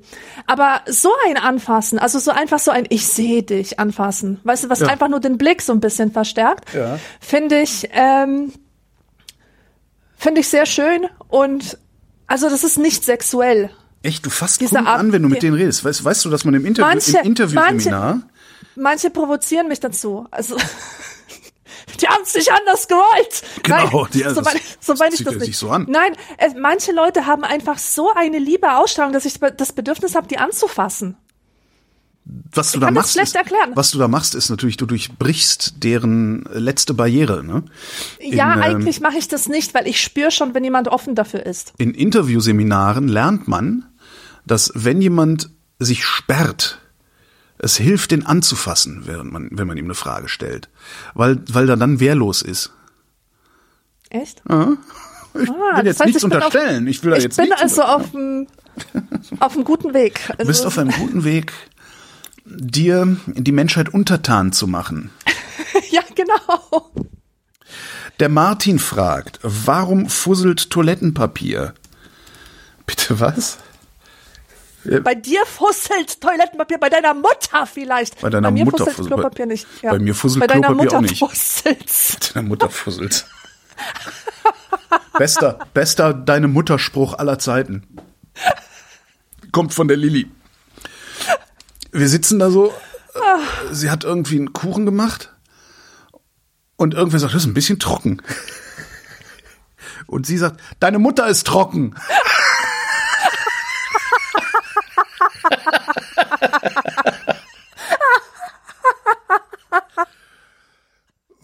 Aber so ein Anfassen, also so einfach so ein Ich sehe dich anfassen, weißt du, was Ja. einfach nur den Blick so ein bisschen verstärkt, Ja. finde ich, ähm, finde ich sehr schön und also das ist nicht sexuell. Echt, du fasst Kunden Art- an, wenn du mit denen redest. Weißt, weißt du, dass man im Interview, Manche- im Interviewseminar, Manche provozieren mich dazu. Also die haben es nicht anders gewollt. Genau, Nein, die- so das- meine, so meine das ich das zieht ja nicht. sich so an. Nein, es, manche Leute haben einfach so eine liebe Ausstrahlung, dass ich das Bedürfnis habe, die anzufassen. Was du da machst, ist, was du da machst, ist natürlich, du durchbrichst deren letzte Barriere, ne? ja, ähm, eigentlich mache ich das nicht, weil ich spüre schon, wenn jemand offen dafür ist. In Interviewseminaren lernt man, dass wenn jemand sich sperrt, es hilft, den anzufassen, während man, wenn man ihm eine Frage stellt, weil, weil er dann wehrlos ist. Echt? Ich Ah, will das jetzt heißt, nichts ich unterstellen. Auf, ich will da ich jetzt bin also auf dem auf einem guten Weg. Also, Du bist auf einem guten Weg, dir die Menschheit untertan zu machen. ja, genau. Der Martin fragt, warum fusselt Toilettenpapier? Bitte was? Bei dir fusselt Toilettenpapier, bei deiner Mutter vielleicht. Bei deiner mir Mutter fusselt fusselt- Klopapier nicht. Ja. bei mir fusselt bei deiner Klopapier Mutter auch nicht. Fusselt's. Deine Mutter fusselt. bester, bester deine Mutterspruch aller Zeiten. Kommt von der Lilly. Wir sitzen da so, äh, sie hat irgendwie einen Kuchen gemacht und irgendwer sagt, das ist ein bisschen trocken. Und sie sagt, deine Mutter ist trocken.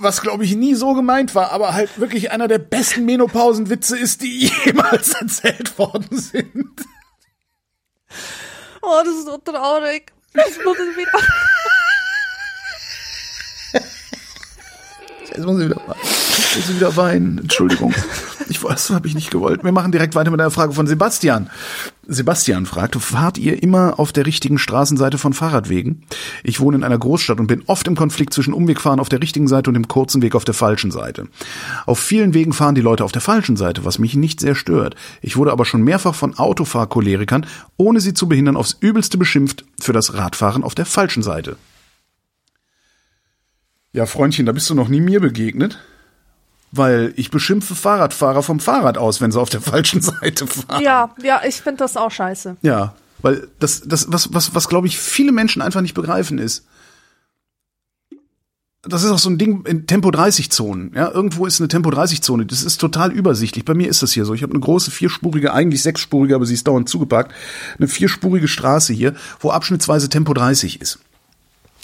was glaube ich nie so gemeint war, aber halt wirklich einer der besten Menopausenwitze ist, die jemals erzählt worden sind. Oh, das ist so traurig. Ich muss es Jetzt muss ich wieder, muss ich wieder weinen. Entschuldigung. Ich, das habe ich nicht gewollt. Wir machen direkt weiter mit einer Frage von Sebastian. Sebastian fragt, fahrt ihr immer auf der richtigen Straßenseite von Fahrradwegen? Ich wohne in einer Großstadt und bin oft im Konflikt zwischen Umwegfahren auf der richtigen Seite und dem kurzen Weg auf der falschen Seite. Auf vielen Wegen fahren die Leute auf der falschen Seite, was mich nicht sehr stört. Ich wurde aber schon mehrfach von Autofahrcholerikern, ohne sie zu behindern, aufs Übelste beschimpft für das Radfahren auf der falschen Seite. Ja, Freundchen, da bist du noch nie mir begegnet. Weil ich beschimpfe Fahrradfahrer vom Fahrrad aus, wenn sie auf der falschen Seite fahren. Ja, ja, ich finde das auch scheiße. Ja, weil das, das, was, was, was glaube ich viele Menschen einfach nicht begreifen ist. Das ist auch so ein Ding in Tempo 30 Zonen. Ja, irgendwo ist eine Tempo 30 Zone. Das ist total übersichtlich. Bei mir ist das hier so. Ich habe eine große vierspurige, eigentlich sechsspurige, aber sie ist dauernd zugepackt. Eine vierspurige Straße hier, wo abschnittsweise Tempo 30 ist.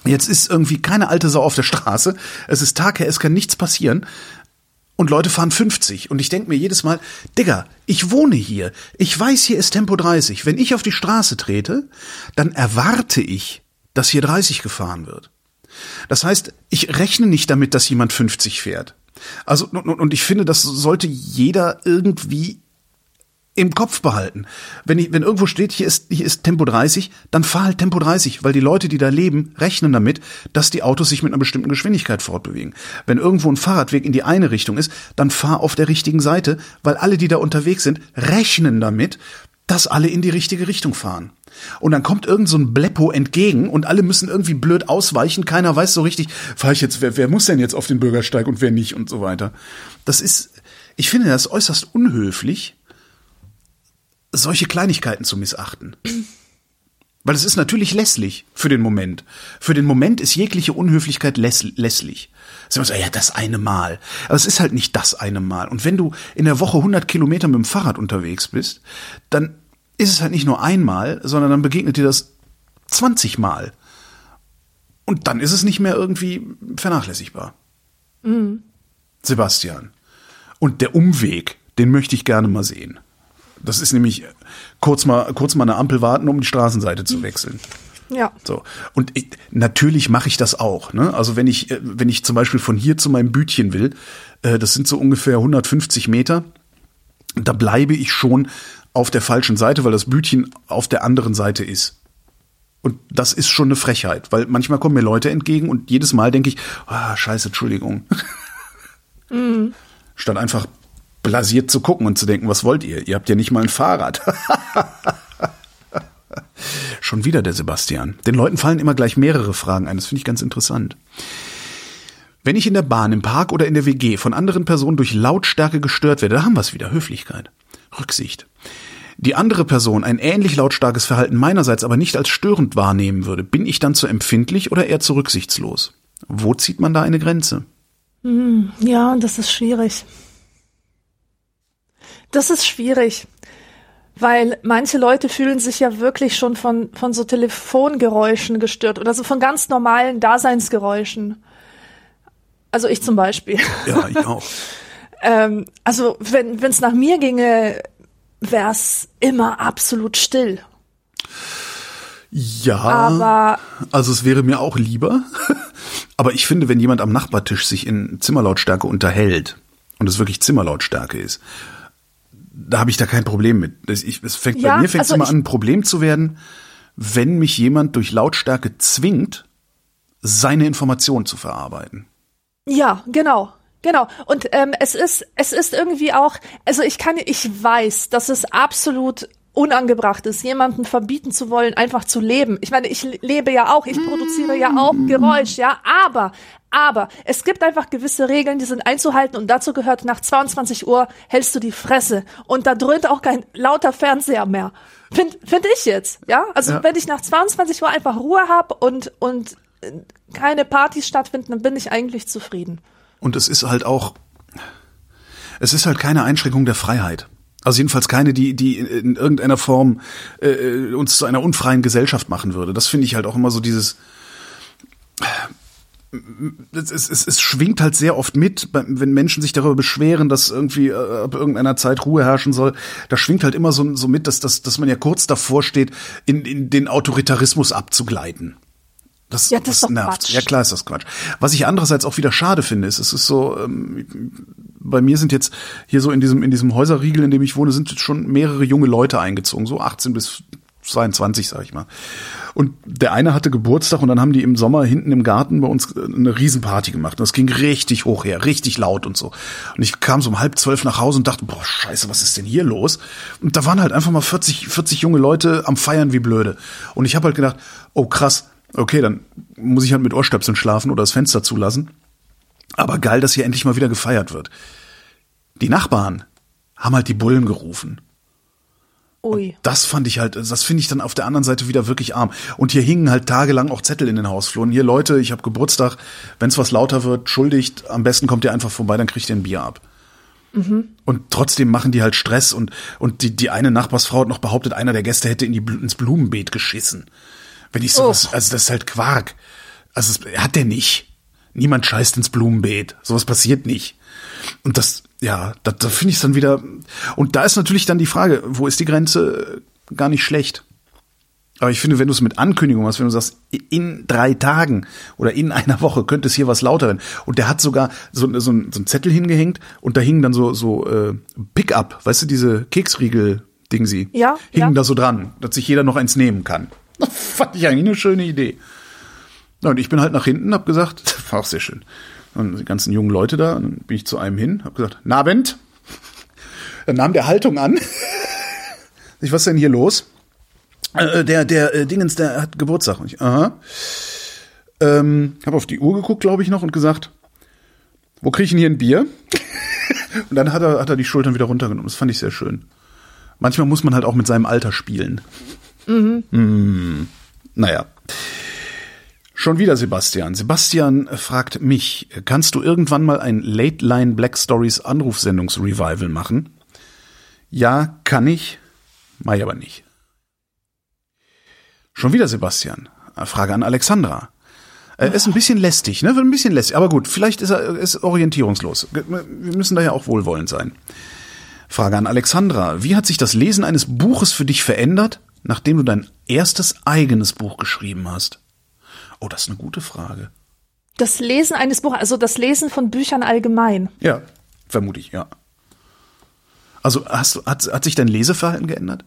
Jetzt ist irgendwie keine alte Sau auf der Straße. Es ist Tag her, es kann nichts passieren. Und Leute fahren 50. Und ich denke mir jedes Mal, Digga, ich wohne hier. Ich weiß, hier ist Tempo 30. Wenn ich auf die Straße trete, dann erwarte ich, dass hier 30 gefahren wird. Das heißt, ich rechne nicht damit, dass jemand 50 fährt. Also, und, und ich finde, das sollte jeder irgendwie im Kopf behalten. Wenn, ich, wenn irgendwo steht, hier ist, hier ist Tempo 30, dann fahr halt Tempo 30, weil die Leute, die da leben, rechnen damit, dass die Autos sich mit einer bestimmten Geschwindigkeit fortbewegen. Wenn irgendwo ein Fahrradweg in die eine Richtung ist, dann fahr auf der richtigen Seite, weil alle, die da unterwegs sind, rechnen damit, dass alle in die richtige Richtung fahren. Und dann kommt irgend so ein Bleppo entgegen und alle müssen irgendwie blöd ausweichen. Keiner weiß so richtig, fahre ich jetzt, wer, wer muss denn jetzt auf den Bürgersteig und wer nicht und so weiter. Das ist, ich finde das äußerst unhöflich, solche Kleinigkeiten zu missachten. Weil es ist natürlich lässlich für den Moment. Für den Moment ist jegliche Unhöflichkeit läss lässlich. So, ja, das eine Mal. Aber es ist halt nicht das eine Mal. Und wenn du in der Woche 100 Kilometer mit dem Fahrrad unterwegs bist, dann ist es halt nicht nur einmal, sondern dann begegnet dir das 20 Mal. Und dann ist es nicht mehr irgendwie vernachlässigbar. Mhm. Sebastian. Und der Umweg, den möchte ich gerne mal sehen. Das ist nämlich kurz mal, kurz mal eine Ampel warten, um die Straßenseite zu wechseln. Ja. So. Und ich, natürlich mache ich das auch. Ne? Also wenn ich, äh, wenn ich zum Beispiel von hier zu meinem Bütchen will, äh, das sind so ungefähr 150 Meter, da bleibe ich schon auf der falschen Seite, weil das Bütchen auf der anderen Seite ist. Und das ist schon eine Frechheit, weil manchmal kommen mir Leute entgegen und jedes Mal denke ich, ah, scheiße, Entschuldigung. Mhm. Statt einfach blasiert zu gucken und zu denken, was wollt ihr? Ihr habt ja nicht mal ein Fahrrad. Schon wieder der Sebastian. Den Leuten fallen immer gleich mehrere Fragen ein. Das finde ich ganz interessant. Wenn ich in der Bahn, im Park oder in der WG von anderen Personen durch Lautstärke gestört werde, da haben wir es wieder. Höflichkeit. Rücksicht. Die andere Person ein ähnlich lautstarkes Verhalten meinerseits aber nicht als störend wahrnehmen würde, bin ich dann zu empfindlich oder eher zu rücksichtslos? Wo zieht man da eine Grenze? Hm, ja, das ist schwierig. Das ist schwierig, weil manche Leute fühlen sich ja wirklich schon von, von so Telefongeräuschen gestört oder so von ganz normalen Daseinsgeräuschen. Also ich zum Beispiel. Ja, ich auch. ähm, also wenn es nach mir ginge, wäre es immer absolut still. Ja, aber also es wäre mir auch lieber. aber ich finde, wenn jemand am Nachbartisch sich in Zimmerlautstärke unterhält und es wirklich Zimmerlautstärke ist, da habe ich da kein Problem mit. Ich, es fängt, ja, bei mir fängt es also immer an, ein Problem zu werden, wenn mich jemand durch Lautstärke zwingt, seine Informationen zu verarbeiten. Ja, genau. Genau. Und ähm, es ist, es ist irgendwie auch, also ich kann, ich weiß, dass es absolut unangebracht ist, jemanden verbieten zu wollen, einfach zu leben. Ich meine, ich lebe ja auch, ich produziere ja auch Geräusch, ja, aber, aber es gibt einfach gewisse Regeln, die sind einzuhalten und dazu gehört, nach 22 Uhr hältst du die Fresse und da dröhnt auch kein lauter Fernseher mehr. Find, find ich jetzt, ja? Also ja. wenn ich nach 22 Uhr einfach Ruhe habe und, und keine Partys stattfinden, dann bin ich eigentlich zufrieden. Und es ist halt auch, es ist halt keine Einschränkung der Freiheit. Also jedenfalls keine, die, die in irgendeiner Form äh, uns zu einer unfreien Gesellschaft machen würde. Das finde ich halt auch immer so dieses. Es, es, es, es schwingt halt sehr oft mit, wenn Menschen sich darüber beschweren, dass irgendwie äh, ab irgendeiner Zeit Ruhe herrschen soll. Da schwingt halt immer so, so mit, dass, dass, dass man ja kurz davor steht, in, in den Autoritarismus abzugleiten. Das, ja, das, das nervt. Quatsch. Ja, klar ist das Quatsch. Was ich andererseits auch wieder schade finde, ist, es ist so, ähm, bei mir sind jetzt hier so in diesem, in diesem Häuserriegel, in dem ich wohne, sind jetzt schon mehrere junge Leute eingezogen, so 18 bis 22, sag ich mal. Und der eine hatte Geburtstag und dann haben die im Sommer hinten im Garten bei uns eine Riesenparty gemacht. Und das ging richtig hoch her, richtig laut und so. Und ich kam so um halb zwölf nach Hause und dachte, boah, scheiße, was ist denn hier los? Und da waren halt einfach mal 40, 40 junge Leute am Feiern wie blöde. Und ich habe halt gedacht, oh krass, okay, dann muss ich halt mit Ohrstöpseln schlafen oder das Fenster zulassen. Aber geil, dass hier endlich mal wieder gefeiert wird. Die Nachbarn haben halt die Bullen gerufen. Ui. Und das fand ich halt, das finde ich dann auf der anderen Seite wieder wirklich arm. Und hier hingen halt tagelang auch Zettel in den Hausfluren. Hier Leute, ich habe Geburtstag, wenn's was lauter wird, schuldigt, am besten kommt ihr einfach vorbei, dann kriegt ihr ein Bier ab. Mhm. Und trotzdem machen die halt Stress und, und die, die eine Nachbarsfrau hat noch behauptet, einer der Gäste hätte in die, ins Blumenbeet geschissen. Wenn ich sowas, oh. also das ist halt Quark. Also das hat der nicht. Niemand scheißt ins Blumenbeet. Sowas passiert nicht. Und das, ja, da, da finde ich es dann wieder. Und da ist natürlich dann die Frage, wo ist die Grenze? Gar nicht schlecht. Aber ich finde, wenn du es mit Ankündigung hast, wenn du sagst, in drei Tagen oder in einer Woche könnte es hier was lauter werden. Und der hat sogar so, so, so einen Zettel hingehängt und da hingen dann so, so äh, Pickup, weißt du, diese Keksriegel-Ding sie. Ja. Hingen ja. da so dran, dass sich jeder noch eins nehmen kann. Das fand ich eigentlich eine schöne Idee. und ich bin halt nach hinten, hab gesagt, war auch sehr schön. Und die ganzen jungen Leute da, dann bin ich zu einem hin, hab gesagt, Nabend. Dann nahm der Haltung an. Ich, was ist denn hier los? Äh, der, der äh, Dingens, der hat Geburtstag. Und Ich, aha. Ähm, habe auf die Uhr geguckt, glaube ich, noch und gesagt, wo kriege ich denn hier ein Bier? und dann hat er, hat er die Schultern wieder runtergenommen. Das fand ich sehr schön. Manchmal muss man halt auch mit seinem Alter spielen. Mhm. Mm, naja. Schon wieder Sebastian. Sebastian fragt mich, kannst du irgendwann mal ein Late Line Black Stories Anrufsendungsrevival machen? Ja, kann ich, mach ich aber nicht. Schon wieder Sebastian. Frage an Alexandra. Er ist ein bisschen lästig, ne? Wird ein bisschen lästig. Aber gut, vielleicht ist er ist orientierungslos. Wir müssen da ja auch wohlwollend sein. Frage an Alexandra. Wie hat sich das Lesen eines Buches für dich verändert, nachdem du dein erstes eigenes Buch geschrieben hast? Oh, das ist eine gute Frage. Das Lesen eines Buches, also das Lesen von Büchern allgemein. Ja, vermute ich, ja. Also hast, hat, hat sich dein Leseverhalten geändert?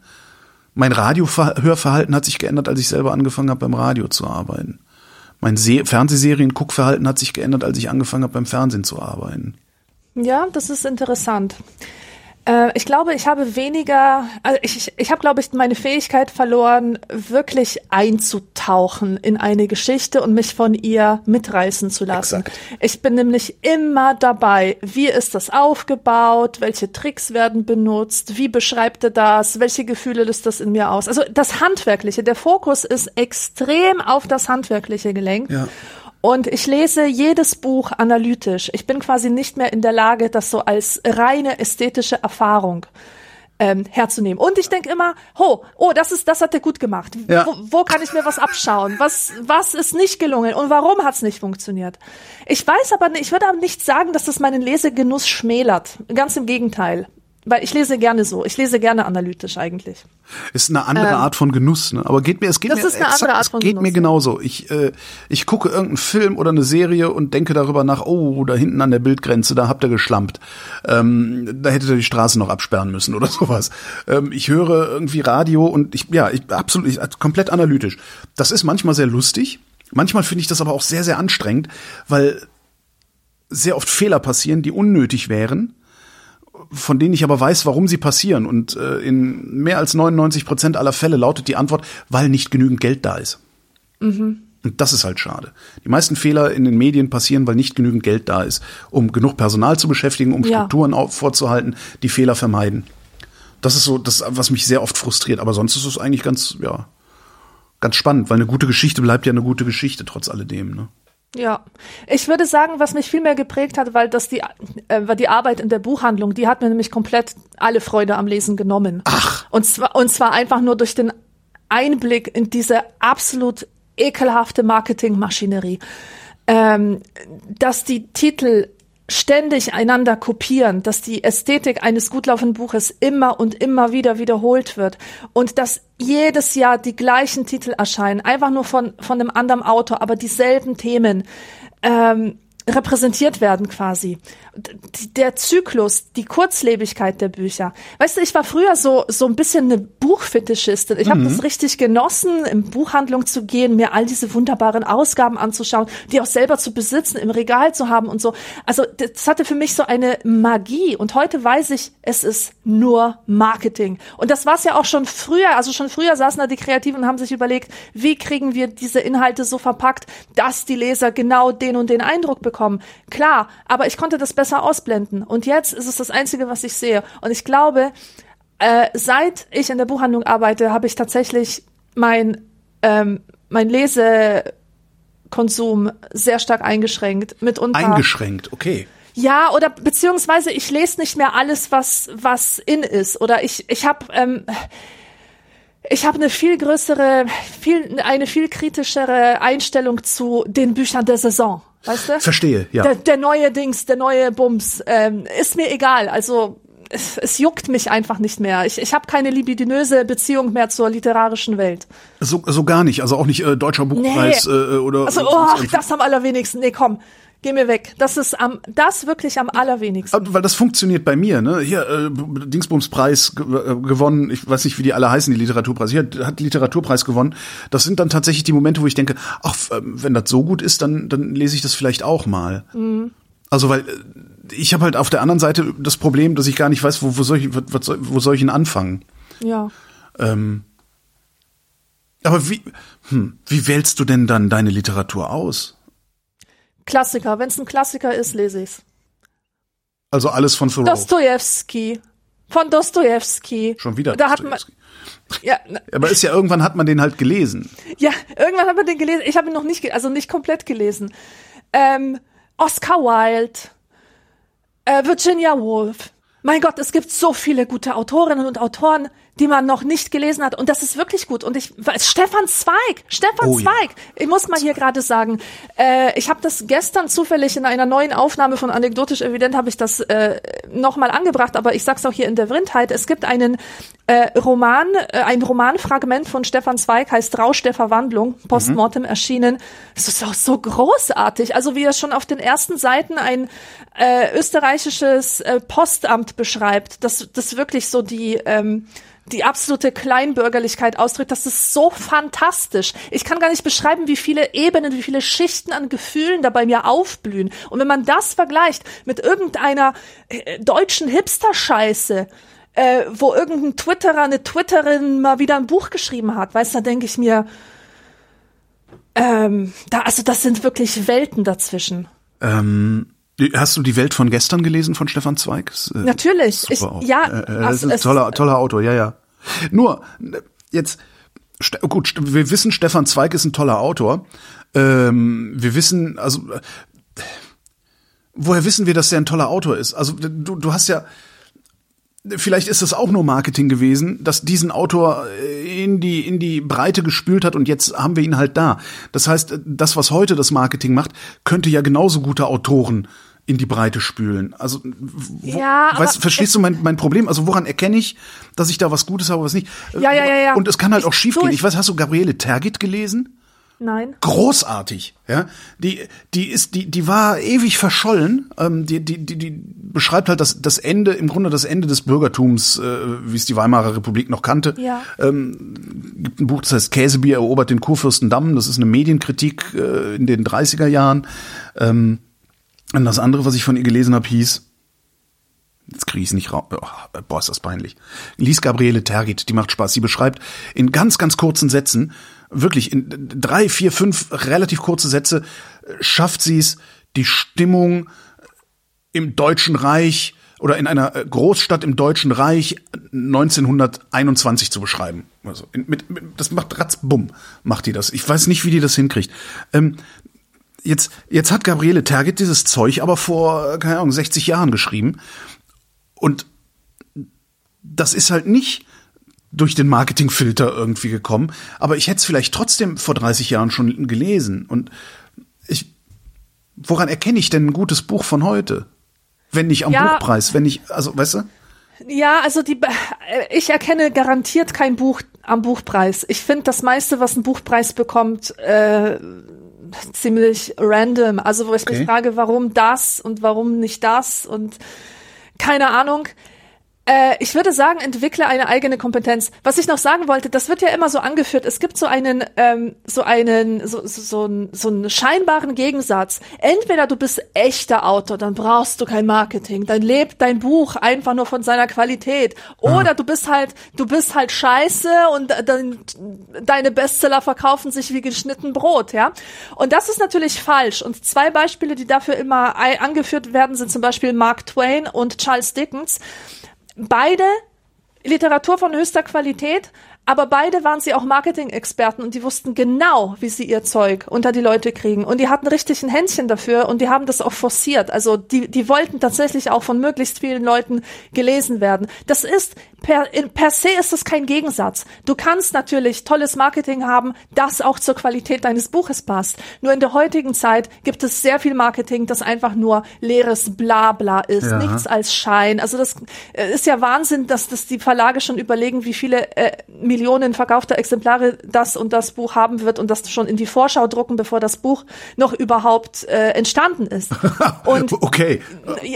Mein Radiohörverhalten hat sich geändert, als ich selber angefangen habe, beim Radio zu arbeiten. Mein Se Fernsehserien-Guckverhalten hat sich geändert, als ich angefangen habe, beim Fernsehen zu arbeiten. Ja, das ist interessant. Äh, ich glaube, ich habe weniger, also ich, ich habe, glaube ich, meine Fähigkeit verloren, wirklich einzutauchen in eine Geschichte und mich von ihr mitreißen zu lassen. Exakt. Ich bin nämlich immer dabei, wie ist das aufgebaut, welche Tricks werden benutzt, wie beschreibt er das, welche Gefühle löst das in mir aus. Also das Handwerkliche, der Fokus ist extrem auf das Handwerkliche gelenkt. Ja. Und ich lese jedes Buch analytisch. Ich bin quasi nicht mehr in der Lage, das so als reine ästhetische Erfahrung ähm, herzunehmen. Und ich denke immer, ho, oh, das ist, das hat er gut gemacht. Ja. Wo, wo kann ich mir was abschauen? Was, was ist nicht gelungen und warum hat es nicht funktioniert? Ich weiß aber, nicht, ich würde aber nicht sagen, dass das meinen Lesegenuss schmälert. Ganz im Gegenteil. Weil ich lese gerne so. Ich lese gerne analytisch eigentlich. Ist eine andere ähm, Art von Genuss, ne? Aber geht mir, es geht das mir, ist eine exakt, andere Art von es geht Genuss, mir genauso. Ich, äh, ich gucke irgendeinen Film oder eine Serie und denke darüber nach, oh, da hinten an der Bildgrenze, da habt ihr geschlampt. Ähm, da hättet ihr die Straße noch absperren müssen oder sowas. Ähm, ich höre irgendwie Radio und ich, ja, ich, absolut, ich, komplett analytisch. Das ist manchmal sehr lustig. Manchmal finde ich das aber auch sehr, sehr anstrengend, weil sehr oft Fehler passieren, die unnötig wären von denen ich aber weiß, warum sie passieren. Und äh, in mehr als 99 Prozent aller Fälle lautet die Antwort, weil nicht genügend Geld da ist. Mhm. Und das ist halt schade. Die meisten Fehler in den Medien passieren, weil nicht genügend Geld da ist, um genug Personal zu beschäftigen, um ja. Strukturen vorzuhalten, die Fehler vermeiden. Das ist so, das, was mich sehr oft frustriert. Aber sonst ist es eigentlich ganz, ja, ganz spannend, weil eine gute Geschichte bleibt ja eine gute Geschichte trotz alledem. Ne? Ja, ich würde sagen, was mich viel mehr geprägt hat, weil das die, äh, war die Arbeit in der Buchhandlung, die hat mir nämlich komplett alle Freude am Lesen genommen. Ach. Und zwar, und zwar einfach nur durch den Einblick in diese absolut ekelhafte Marketingmaschinerie. Ähm, dass die Titel ständig einander kopieren, dass die Ästhetik eines gut laufenden Buches immer und immer wieder wiederholt wird und dass jedes Jahr die gleichen Titel erscheinen, einfach nur von, von einem anderen Autor, aber dieselben Themen. Ähm, repräsentiert werden quasi. Der Zyklus, die Kurzlebigkeit der Bücher. Weißt du, ich war früher so so ein bisschen eine Buchfetischistin. Ich mhm. habe das richtig genossen, in Buchhandlung zu gehen, mir all diese wunderbaren Ausgaben anzuschauen, die auch selber zu besitzen, im Regal zu haben und so. Also das hatte für mich so eine Magie. Und heute weiß ich, es ist nur Marketing. Und das war es ja auch schon früher. Also schon früher saßen da die Kreativen und haben sich überlegt, wie kriegen wir diese Inhalte so verpackt, dass die Leser genau den und den Eindruck bekommen bekommen. Klar, aber ich konnte das besser ausblenden. Und jetzt ist es das Einzige, was ich sehe. Und ich glaube, äh, seit ich in der Buchhandlung arbeite, habe ich tatsächlich mein, ähm, mein Lesekonsum sehr stark eingeschränkt. Mitunter. Eingeschränkt, okay. Ja, oder beziehungsweise ich lese nicht mehr alles, was was in ist. Oder ich ich habe ähm, ich habe eine viel größere, viel eine viel kritischere Einstellung zu den Büchern der Saison. Weißt du? Verstehe, ja. Der, der neue Dings, der neue Bums, ähm, ist mir egal. Also es, es juckt mich einfach nicht mehr. Ich, ich habe keine libidinöse Beziehung mehr zur literarischen Welt. So, so gar nicht. Also auch nicht äh, deutscher Buchpreis nee. äh, oder. Also, oh, das am allerwenigsten. Nee, komm. Geh mir weg. Das ist am, das wirklich am allerwenigsten. Weil das funktioniert bei mir, ne? Hier, äh, Dingsbumspreis äh, gewonnen, ich weiß nicht, wie die alle heißen, die Literaturpreis. Hier hat Literaturpreis gewonnen. Das sind dann tatsächlich die Momente, wo ich denke, ach, ähm, wenn das so gut ist, dann, dann lese ich das vielleicht auch mal. Mhm. Also, weil äh, ich habe halt auf der anderen Seite das Problem, dass ich gar nicht weiß, wo, wo soll ich, wo soll ich ihn anfangen? Ja. Ähm, aber wie, hm, wie wählst du denn dann deine Literatur aus? Klassiker. Wenn es ein Klassiker ist, lese ich's. Also alles von Thoreau. Dostojewski. Von Dostojewski. Schon wieder. Da hat man, ja, aber ist ja irgendwann hat man den halt gelesen. Ja, irgendwann hat man den gelesen. Ich habe ihn noch nicht, also nicht komplett gelesen. Ähm, Oscar Wilde, äh, Virginia Woolf. Mein Gott, es gibt so viele gute Autorinnen und Autoren, die man noch nicht gelesen hat. Und das ist wirklich gut. Und ich, Stefan Zweig, Stefan Oh ja. Zweig. Ich muss mal hier gerade sagen, äh, ich habe das gestern zufällig in einer neuen Aufnahme von Anekdotisch Evident habe ich das äh, nochmal angebracht, aber ich sag's auch hier in der Vrindheit. Es gibt einen äh, Roman, äh, ein Romanfragment von Stefan Zweig, heißt Rausch der Verwandlung, postmortem erschienen. Es ist auch so großartig. Also wie er schon auf den ersten Seiten ein äh, österreichisches äh, Postamt beschreibt, das, das wirklich so die ähm, die absolute Kleinbürgerlichkeit ausdrückt, das ist so fantastisch. Ich kann gar nicht beschreiben, wie viele Ebenen, wie viele Schichten an Gefühlen da bei mir aufblühen. Und wenn man das vergleicht mit irgendeiner äh, deutschen Hipster-Scheiße, äh, wo irgendein Twitterer, eine Twitterin mal wieder ein Buch geschrieben hat, weißt du, da denke ich mir, ähm, da, also das sind wirklich Welten dazwischen. Ähm, hast du die Welt von gestern gelesen von Stefan Zweig? Ist, äh, Natürlich. Ich, ja, äh, äh, das also ist ein toller, toller Autor, ja, ja. Nur, äh, jetzt, gut, wir wissen, Stefan Zweig ist ein toller Autor. Ähm, wir wissen, also, äh, woher wissen wir, dass der ein toller Autor ist? Also, du, du hast ja, vielleicht ist das auch nur Marketing gewesen, dass diesen Autor äh, in die in die Breite gespült hat und jetzt haben wir ihn halt da. Das heißt, das was heute das Marketing macht, könnte ja genauso gute Autoren in die Breite spülen. Also wo, Ja, weißt, verstehst du mein, mein Problem? Also woran erkenne ich, dass ich da was Gutes habe, was nicht? Ja, ja, ja, ja. Und es kann halt auch Ich- schiefgehen. du, Ich weiß, hast du Gabriele Tergit gelesen? Nein. großartig, ja. Die, die ist, die, die war ewig verschollen. Ähm, die, die, die, die beschreibt halt das, das Ende, im Grunde das Ende des Bürgertums, äh, wie es die Weimarer Republik noch kannte. Ja. Ähm, gibt ein Buch, das heißt Käsebier erobert den Kurfürstendamm. Das ist eine Medienkritik äh, in den 30er Jahren. Ähm, und das andere, was ich von ihr gelesen habe, hieß Jetzt kriege ich es nicht raus. Oh, boah, ist das peinlich. Lies Gabriele Tergit, die macht Spaß. Sie beschreibt in ganz, ganz kurzen Sätzen, wirklich in drei, vier, fünf relativ kurze Sätze, schafft sie es, die Stimmung im Deutschen Reich oder in einer Großstadt im Deutschen Reich 1921 zu beschreiben. Also in, mit, mit, das macht ratzbumm, macht die das. Ich weiß nicht, wie die das hinkriegt. Ähm, jetzt, jetzt hat Gabriele Tergit dieses Zeug aber vor, äh, keine Ahnung, 60 Jahren geschrieben. Und das ist halt nicht durch den Marketingfilter irgendwie gekommen. Aber ich hätte es vielleicht trotzdem vor 30 Jahren schon gelesen. Und ich, woran erkenne ich denn ein gutes Buch von heute? Wenn nicht am Ja. Buchpreis, wenn nicht, also, weißt du? Ja, also die, äh, ich erkenne garantiert kein Buch am Buchpreis. Ich finde das meiste, was einen Buchpreis bekommt, äh, ziemlich random. Also wo ich Okay. mich frage, warum das und warum nicht das und keine Ahnung. Äh, ich würde sagen, entwickle eine eigene Kompetenz. Was ich noch sagen wollte, das wird ja immer so angeführt. Es gibt so einen, ähm, so einen, so, so, so, einen, so einen scheinbaren Gegensatz. Entweder du bist echter Autor, dann brauchst du kein Marketing, dann lebt dein Buch einfach nur von seiner Qualität. Oder du bist halt, du bist halt scheiße und dann, deine Bestseller verkaufen sich wie geschnitten Brot, ja. Und das ist natürlich falsch. Und zwei Beispiele, die dafür immer angeführt werden, sind zum Beispiel Mark Twain und Charles Dickens. Beide Literatur von höchster Qualität, aber beide waren sie auch Marketing-Experten und die wussten genau, wie sie ihr Zeug unter die Leute kriegen. Und die hatten richtig ein Händchen dafür und die haben das auch forciert. Also die, die wollten tatsächlich auch von möglichst vielen Leuten gelesen werden. Das ist, per, per se ist das kein Gegensatz. Du kannst natürlich tolles Marketing haben, das auch zur Qualität deines Buches passt. Nur in der heutigen Zeit gibt es sehr viel Marketing, das einfach nur leeres Blabla ist. Ja. Nichts als Schein. Also das äh, ist ja Wahnsinn, dass das die Verlage schon überlegen, wie viele äh, Millionen verkaufter Exemplare das und das Buch haben wird und das schon in die Vorschau drucken, bevor das Buch noch überhaupt äh, entstanden ist. Und okay.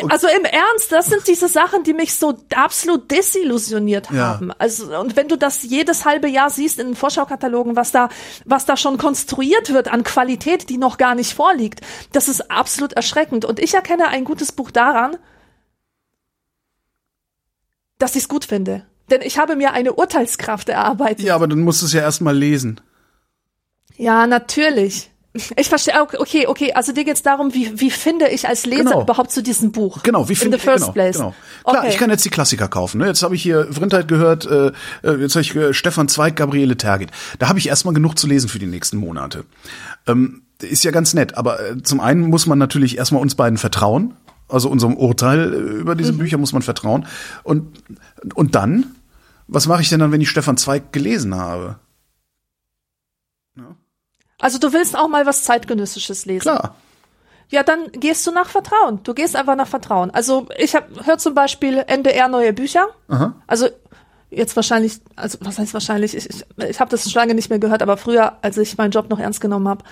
also im Ernst, das sind diese Sachen, die mich so absolut desillusioniert Ja. haben. Also und wenn du das jedes halbe Jahr siehst in den Vorschaukatalogen, was da was da schon konstruiert wird an Qualität, die noch gar nicht vorliegt, das ist absolut erschreckend und ich erkenne ein gutes Buch daran, dass ich es gut finde. Denn ich habe mir eine Urteilskraft erarbeitet. Ja, aber dann musst du es ja erstmal lesen. Ja, natürlich. Ich verstehe, okay, okay, also dir geht's darum, wie, wie finde ich als Leser Genau. überhaupt zu diesem Buch? Genau, wie In finde the first genau, place. Genau. Klar, Okay. ich kann jetzt die Klassiker kaufen. Ne? Jetzt habe ich hier Vrindheit gehört, äh, äh, jetzt habe ich äh, Stefan Zweig, Gabriele Tergit. Da habe ich erstmal genug zu lesen für die nächsten Monate. Ähm, ist ja ganz nett, aber äh, zum einen muss man natürlich erstmal uns beiden vertrauen. Also unserem Urteil über diese Bücher muss man vertrauen. Und, und dann, was mache ich denn dann, wenn ich Stefan Zweig gelesen habe? Also du willst auch mal was zeitgenössisches lesen. Klar. Ja, dann gehst du nach Vertrauen. Du gehst einfach nach Vertrauen. Also ich habe hör zum Beispiel NDR neue Bücher. Aha. Also jetzt wahrscheinlich, also was heißt wahrscheinlich? Ich, ich, ich habe das schon lange nicht mehr gehört, aber früher, als ich meinen Job noch ernst genommen habe,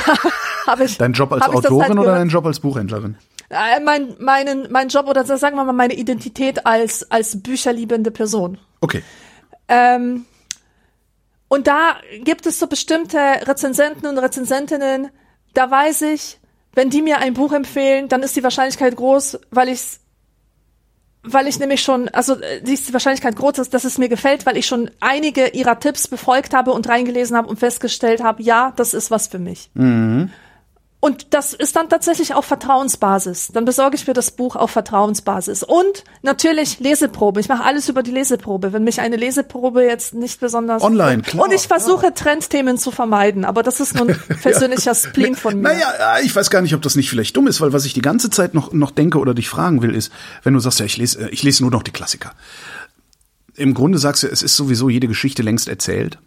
habe ich Dein Job als Autorin halt oder gehört. dein Job als Buchhändlerin? Äh, mein, meinen, mein Job oder sagen wir mal meine Identität als, als bücherliebende Person. Okay. Ähm, und da gibt es so bestimmte Rezensenten und Rezensentinnen, da weiß ich, wenn die mir ein Buch empfehlen, dann ist die Wahrscheinlichkeit groß, weil ich's weil ich nämlich schon, also äh, die ist die Wahrscheinlichkeit groß, dass, dass es mir gefällt, weil ich schon einige ihrer Tipps befolgt habe und reingelesen habe und festgestellt habe, ja, das ist was für mich. Und das ist dann tatsächlich auf Vertrauensbasis. Dann besorge ich mir das Buch auf Vertrauensbasis. Und natürlich Leseprobe. Ich mache alles über die Leseprobe. Wenn mich eine Leseprobe jetzt nicht besonders. Online, klar, Und ich versuche Trendthemen zu vermeiden. Aber das ist nun ein persönlicher Spleen von mir. Naja, ja, ich weiß gar nicht, ob das nicht vielleicht dumm ist, weil was ich die ganze Zeit noch, noch denke oder dich fragen will, ist, wenn du sagst, ja, ich lese, äh, ich lese nur noch die Klassiker. Im Grunde sagst du, es ist sowieso jede Geschichte längst erzählt.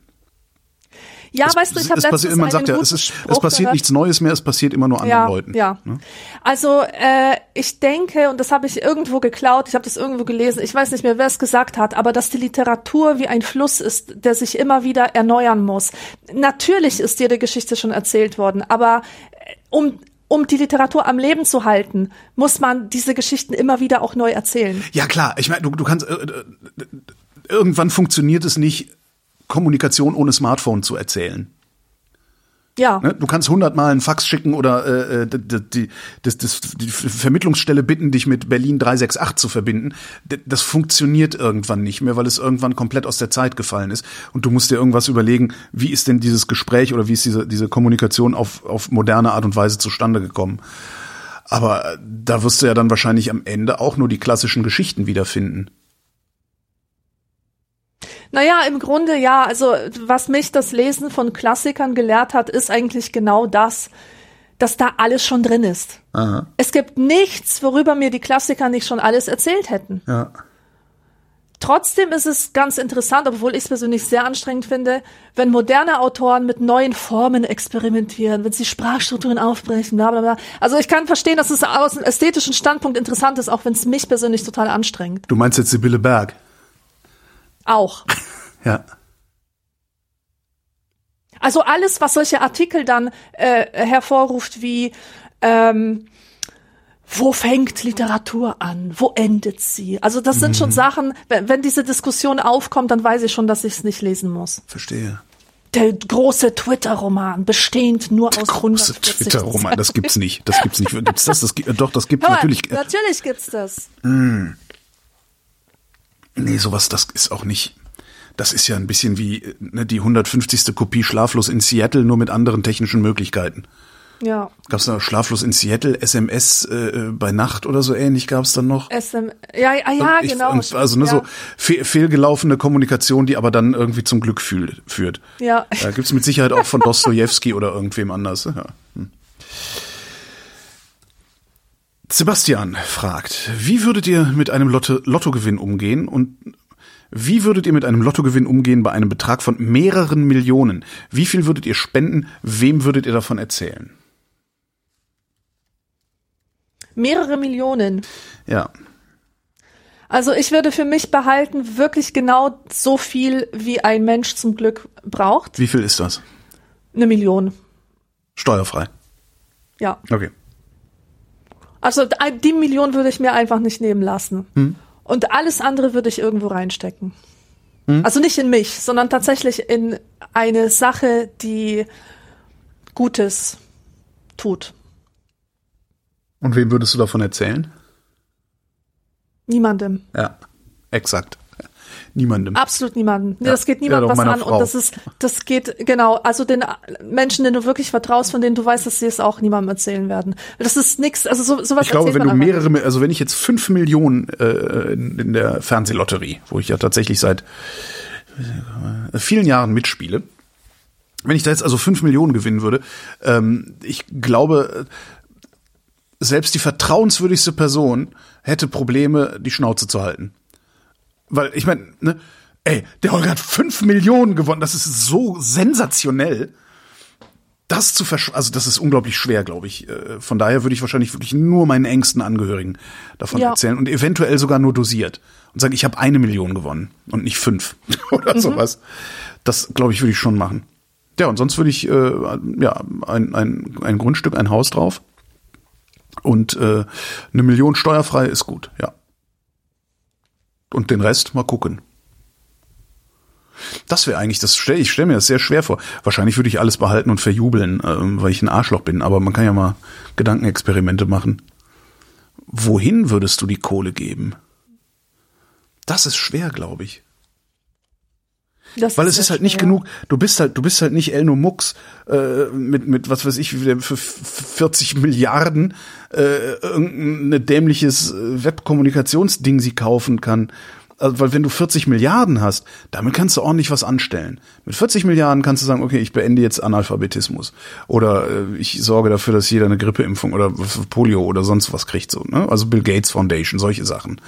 Ja, weißt du, ich habe es passiert, letztens man sagt ja, es, ist, es passiert gehört. nichts Neues mehr, es passiert immer nur anderen ja, Leuten. Ja. Ne? Also äh, ich denke, und das habe ich irgendwo geklaut, ich habe das irgendwo gelesen, ich weiß nicht mehr, wer es gesagt hat, aber dass die Literatur wie ein Fluss ist, der sich immer wieder erneuern muss. Natürlich ist jede Geschichte schon erzählt worden, aber äh, um um die Literatur am Leben zu halten, muss man diese Geschichten immer wieder auch neu erzählen. Ja klar, ich meine, du, du kannst äh, äh, irgendwann funktioniert es nicht, Kommunikation ohne Smartphone zu erzählen. Ja. Ne? Du kannst hundertmal einen Fax schicken oder äh, die, die, das, das, die Vermittlungsstelle bitten, dich mit Berlin 368 zu verbinden. Das funktioniert irgendwann nicht mehr, weil es irgendwann komplett aus der Zeit gefallen ist. Und du musst dir irgendwas überlegen, wie ist denn dieses Gespräch oder wie ist diese, diese Kommunikation auf, auf moderne Art und Weise zustande gekommen. Aber äh, da wirst du ja dann wahrscheinlich am Ende auch nur die klassischen Geschichten wiederfinden. Naja, im Grunde ja. Also was mich das Lesen von Klassikern gelehrt hat, ist eigentlich genau das, dass da alles schon drin ist. Aha. Es gibt nichts, worüber mir die Klassiker nicht schon alles erzählt hätten. Ja. Trotzdem ist es ganz interessant, obwohl ich es persönlich sehr anstrengend finde, wenn moderne Autoren mit neuen Formen experimentieren, wenn sie Sprachstrukturen aufbrechen, bla bla bla. Also ich kann verstehen, dass es aus einem ästhetischen Standpunkt interessant ist, auch wenn es mich persönlich total anstrengt. Du meinst jetzt Sibylle Berg? Auch. Ja. Also alles, was solche Artikel dann äh, hervorruft, wie ähm, wo fängt Literatur an? Wo endet sie? Also das sind schon Sachen, wenn, wenn diese Diskussion aufkommt, dann weiß ich schon, dass ich es nicht lesen muss. Verstehe. Der große Twitter-Roman, bestehend nur aus Große 140 Twitter-Roman, das gibt's nicht. Das gibt's nicht. Gibt's das? das gibt, äh, doch, das gibt's Hör mal, natürlich. natürlich gibt's das. Nee, sowas, das ist auch nicht. Das ist ja ein bisschen wie ne, die 150. Kopie Schlaflos in Seattle, nur mit anderen technischen Möglichkeiten. Ja. Gab's da Schlaflos in Seattle, SMS äh, bei Nacht oder so ähnlich gab's dann noch? SM, ja, ja, ja Ich- genau. also ne, ja. so fe fehlgelaufene Kommunikation, die aber dann irgendwie zum Glück fühl führt. Ja. Da gibt's mit Sicherheit auch von Dostojewski oder irgendwem anders. Ja. Hm. Sebastian fragt, wie würdet ihr mit einem Lotto Lottogewinn umgehen und wie würdet ihr mit einem Lottogewinn umgehen bei einem Betrag von mehreren Millionen? Wie viel würdet ihr spenden? Wem würdet ihr davon erzählen? Mehrere Millionen. Ja, Also ich würde für mich behalten, wirklich genau so viel, wie ein Mensch zum Glück braucht. wie viel ist das? Eine Million. Steuerfrei. Ja. Okay. Also die Million würde ich mir einfach nicht nehmen lassen. Und alles andere würde ich irgendwo reinstecken. Also nicht in mich, sondern tatsächlich in eine Sache, die Gutes tut. Und wem würdest du davon erzählen? Niemandem. Ja, exakt. Niemandem. Absolut niemandem. Nee, Ja. das geht niemandem was an. Frau. Und das ist, das geht, genau, also den Menschen, denen du wirklich vertraust, von denen du weißt, dass sie es auch niemandem erzählen werden. Das ist nix, also so, sowas Ich glaube, wenn du mehrere, also wenn ich jetzt fünf Millionen äh, in, in der Fernsehlotterie, wo ich ja tatsächlich seit äh, vielen Jahren mitspiele, wenn ich da jetzt also fünf Millionen gewinnen würde, ähm, ich glaube, selbst die vertrauenswürdigste Person hätte Probleme, die Schnauze zu halten. Weil, ich meine, ne, ey, der Holger hat fünf Millionen gewonnen, das ist so sensationell. Das zu versch also das ist unglaublich schwer, glaube ich. Äh, Von daher würde ich wahrscheinlich wirklich nur meinen engsten Angehörigen davon Ja. erzählen und eventuell sogar nur dosiert und sagen, ich habe eine Million gewonnen und nicht fünf oder sowas. Das glaube ich würde ich schon machen. Ja, und sonst würde ich äh, ja ein, ein, ein Grundstück, ein Haus drauf und äh, eine Million steuerfrei ist gut, ja. Und den Rest mal gucken. Das wäre eigentlich, das stell, ich stelle mir das sehr schwer vor. Wahrscheinlich würde ich alles behalten und verjubeln, ähm, weil ich ein Arschloch bin, aber man kann ja mal Gedankenexperimente machen. Wohin würdest du die Kohle geben? Das ist schwer, glaube ich. Das Weil es sehr ist halt nicht schwer. genug, du bist halt, du bist halt nicht Elno Mux äh, mit, mit, was weiß ich, für 40 Milliarden äh, irgendein dämliches äh, Webkommunikationsding sie kaufen kann. Also, weil wenn du 40 Milliarden hast, damit kannst du ordentlich was anstellen. Mit 40 Milliarden kannst du sagen, okay, ich beende jetzt Analphabetismus. Oder äh, ich sorge dafür, dass jeder eine Grippeimpfung oder Polio oder sonst was kriegt. so. Ne? Also Bill Gates Foundation, solche Sachen.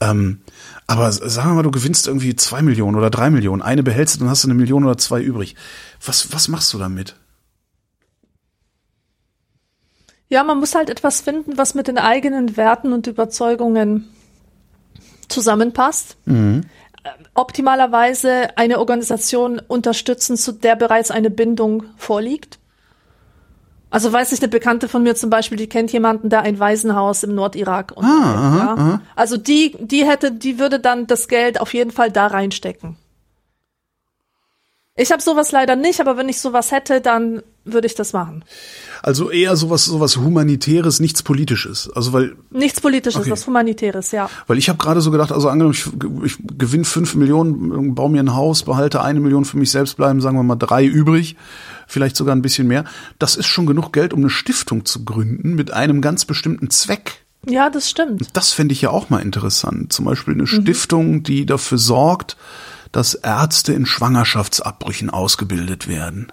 Ähm, aber sagen wir mal, du gewinnst irgendwie zwei Millionen oder drei Millionen. Eine behältst dann hast du eine Million oder zwei übrig. Was, was machst du damit? Ja, man muss halt etwas finden, was mit den eigenen Werten und Überzeugungen zusammenpasst. Ähm, Optimalerweise eine Organisation unterstützen, zu der bereits eine Bindung vorliegt. Also weiß ich, eine Bekannte von mir zum Beispiel, die kennt jemanden, der ein Waisenhaus im Nordirak und ja. Also die, die hätte, die würde dann das Geld auf jeden Fall da reinstecken. Ich habe sowas leider nicht, aber wenn ich sowas hätte, dann würde ich das machen. Also eher sowas, sowas Humanitäres, nichts Politisches. Also weil, Nichts Politisches, Okay. was Humanitäres, ja. weil ich habe gerade so gedacht, also angenommen, ich, ich gewinne fünf Millionen, baue mir ein Haus, behalte eine Million für mich selbst, bleiben, sagen wir mal, drei übrig, vielleicht sogar ein bisschen mehr. Das ist schon genug Geld, um eine Stiftung zu gründen mit einem ganz bestimmten Zweck. Ja, das stimmt. Das fände ich ja auch mal interessant. Zum Beispiel eine Stiftung, die dafür sorgt, dass Ärzte in Schwangerschaftsabbrüchen ausgebildet werden.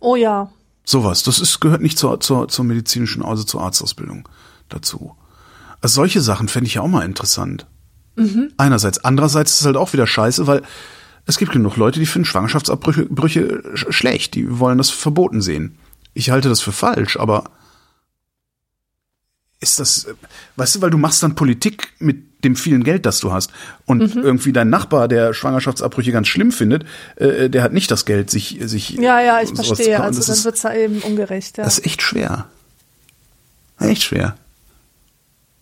Oh ja. Sowas. Das ist, gehört nicht zur, zur, zur medizinischen, also zur Arztausbildung dazu. Also solche Sachen fände ich ja auch mal interessant. Einerseits. Andererseits ist es halt auch wieder scheiße, weil es gibt genug Leute, die finden Schwangerschaftsabbrüche Brüche sch schlecht. Die wollen das verboten sehen. Ich halte das für falsch, aber ist das, äh, weißt du, weil du machst dann Politik mit dem vielen Geld, das du hast. Und irgendwie dein Nachbar, der Schwangerschaftsabbrüche ganz schlimm findet, äh, der hat nicht das Geld, sich, sich Ja, ja, ich verstehe. Also Das dann wird's ja eben ungerecht, ja. das ist echt schwer. Echt schwer.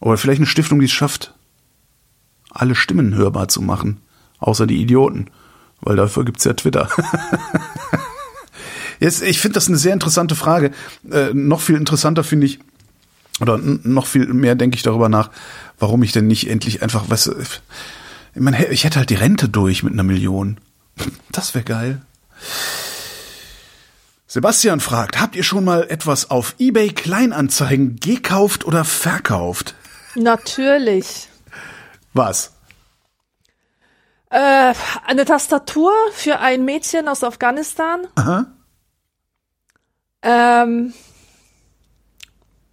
Oder vielleicht eine Stiftung, die es schafft, alle Stimmen hörbar zu machen. Außer die Idioten. Weil dafür gibt's ja Twitter. Jetzt, ich finde das eine sehr interessante Frage. Äh, noch viel interessanter finde ich, oder noch viel mehr denke ich darüber nach, warum ich denn nicht endlich einfach, weißt du, ich, meine, ich hätte halt die Rente durch mit einer Million. Das wäre geil. Sebastian fragt, habt ihr schon mal etwas auf eBay Kleinanzeigen gekauft oder verkauft? Natürlich. Was? Äh, eine Tastatur für ein Mädchen aus Afghanistan. Aha. Ähm,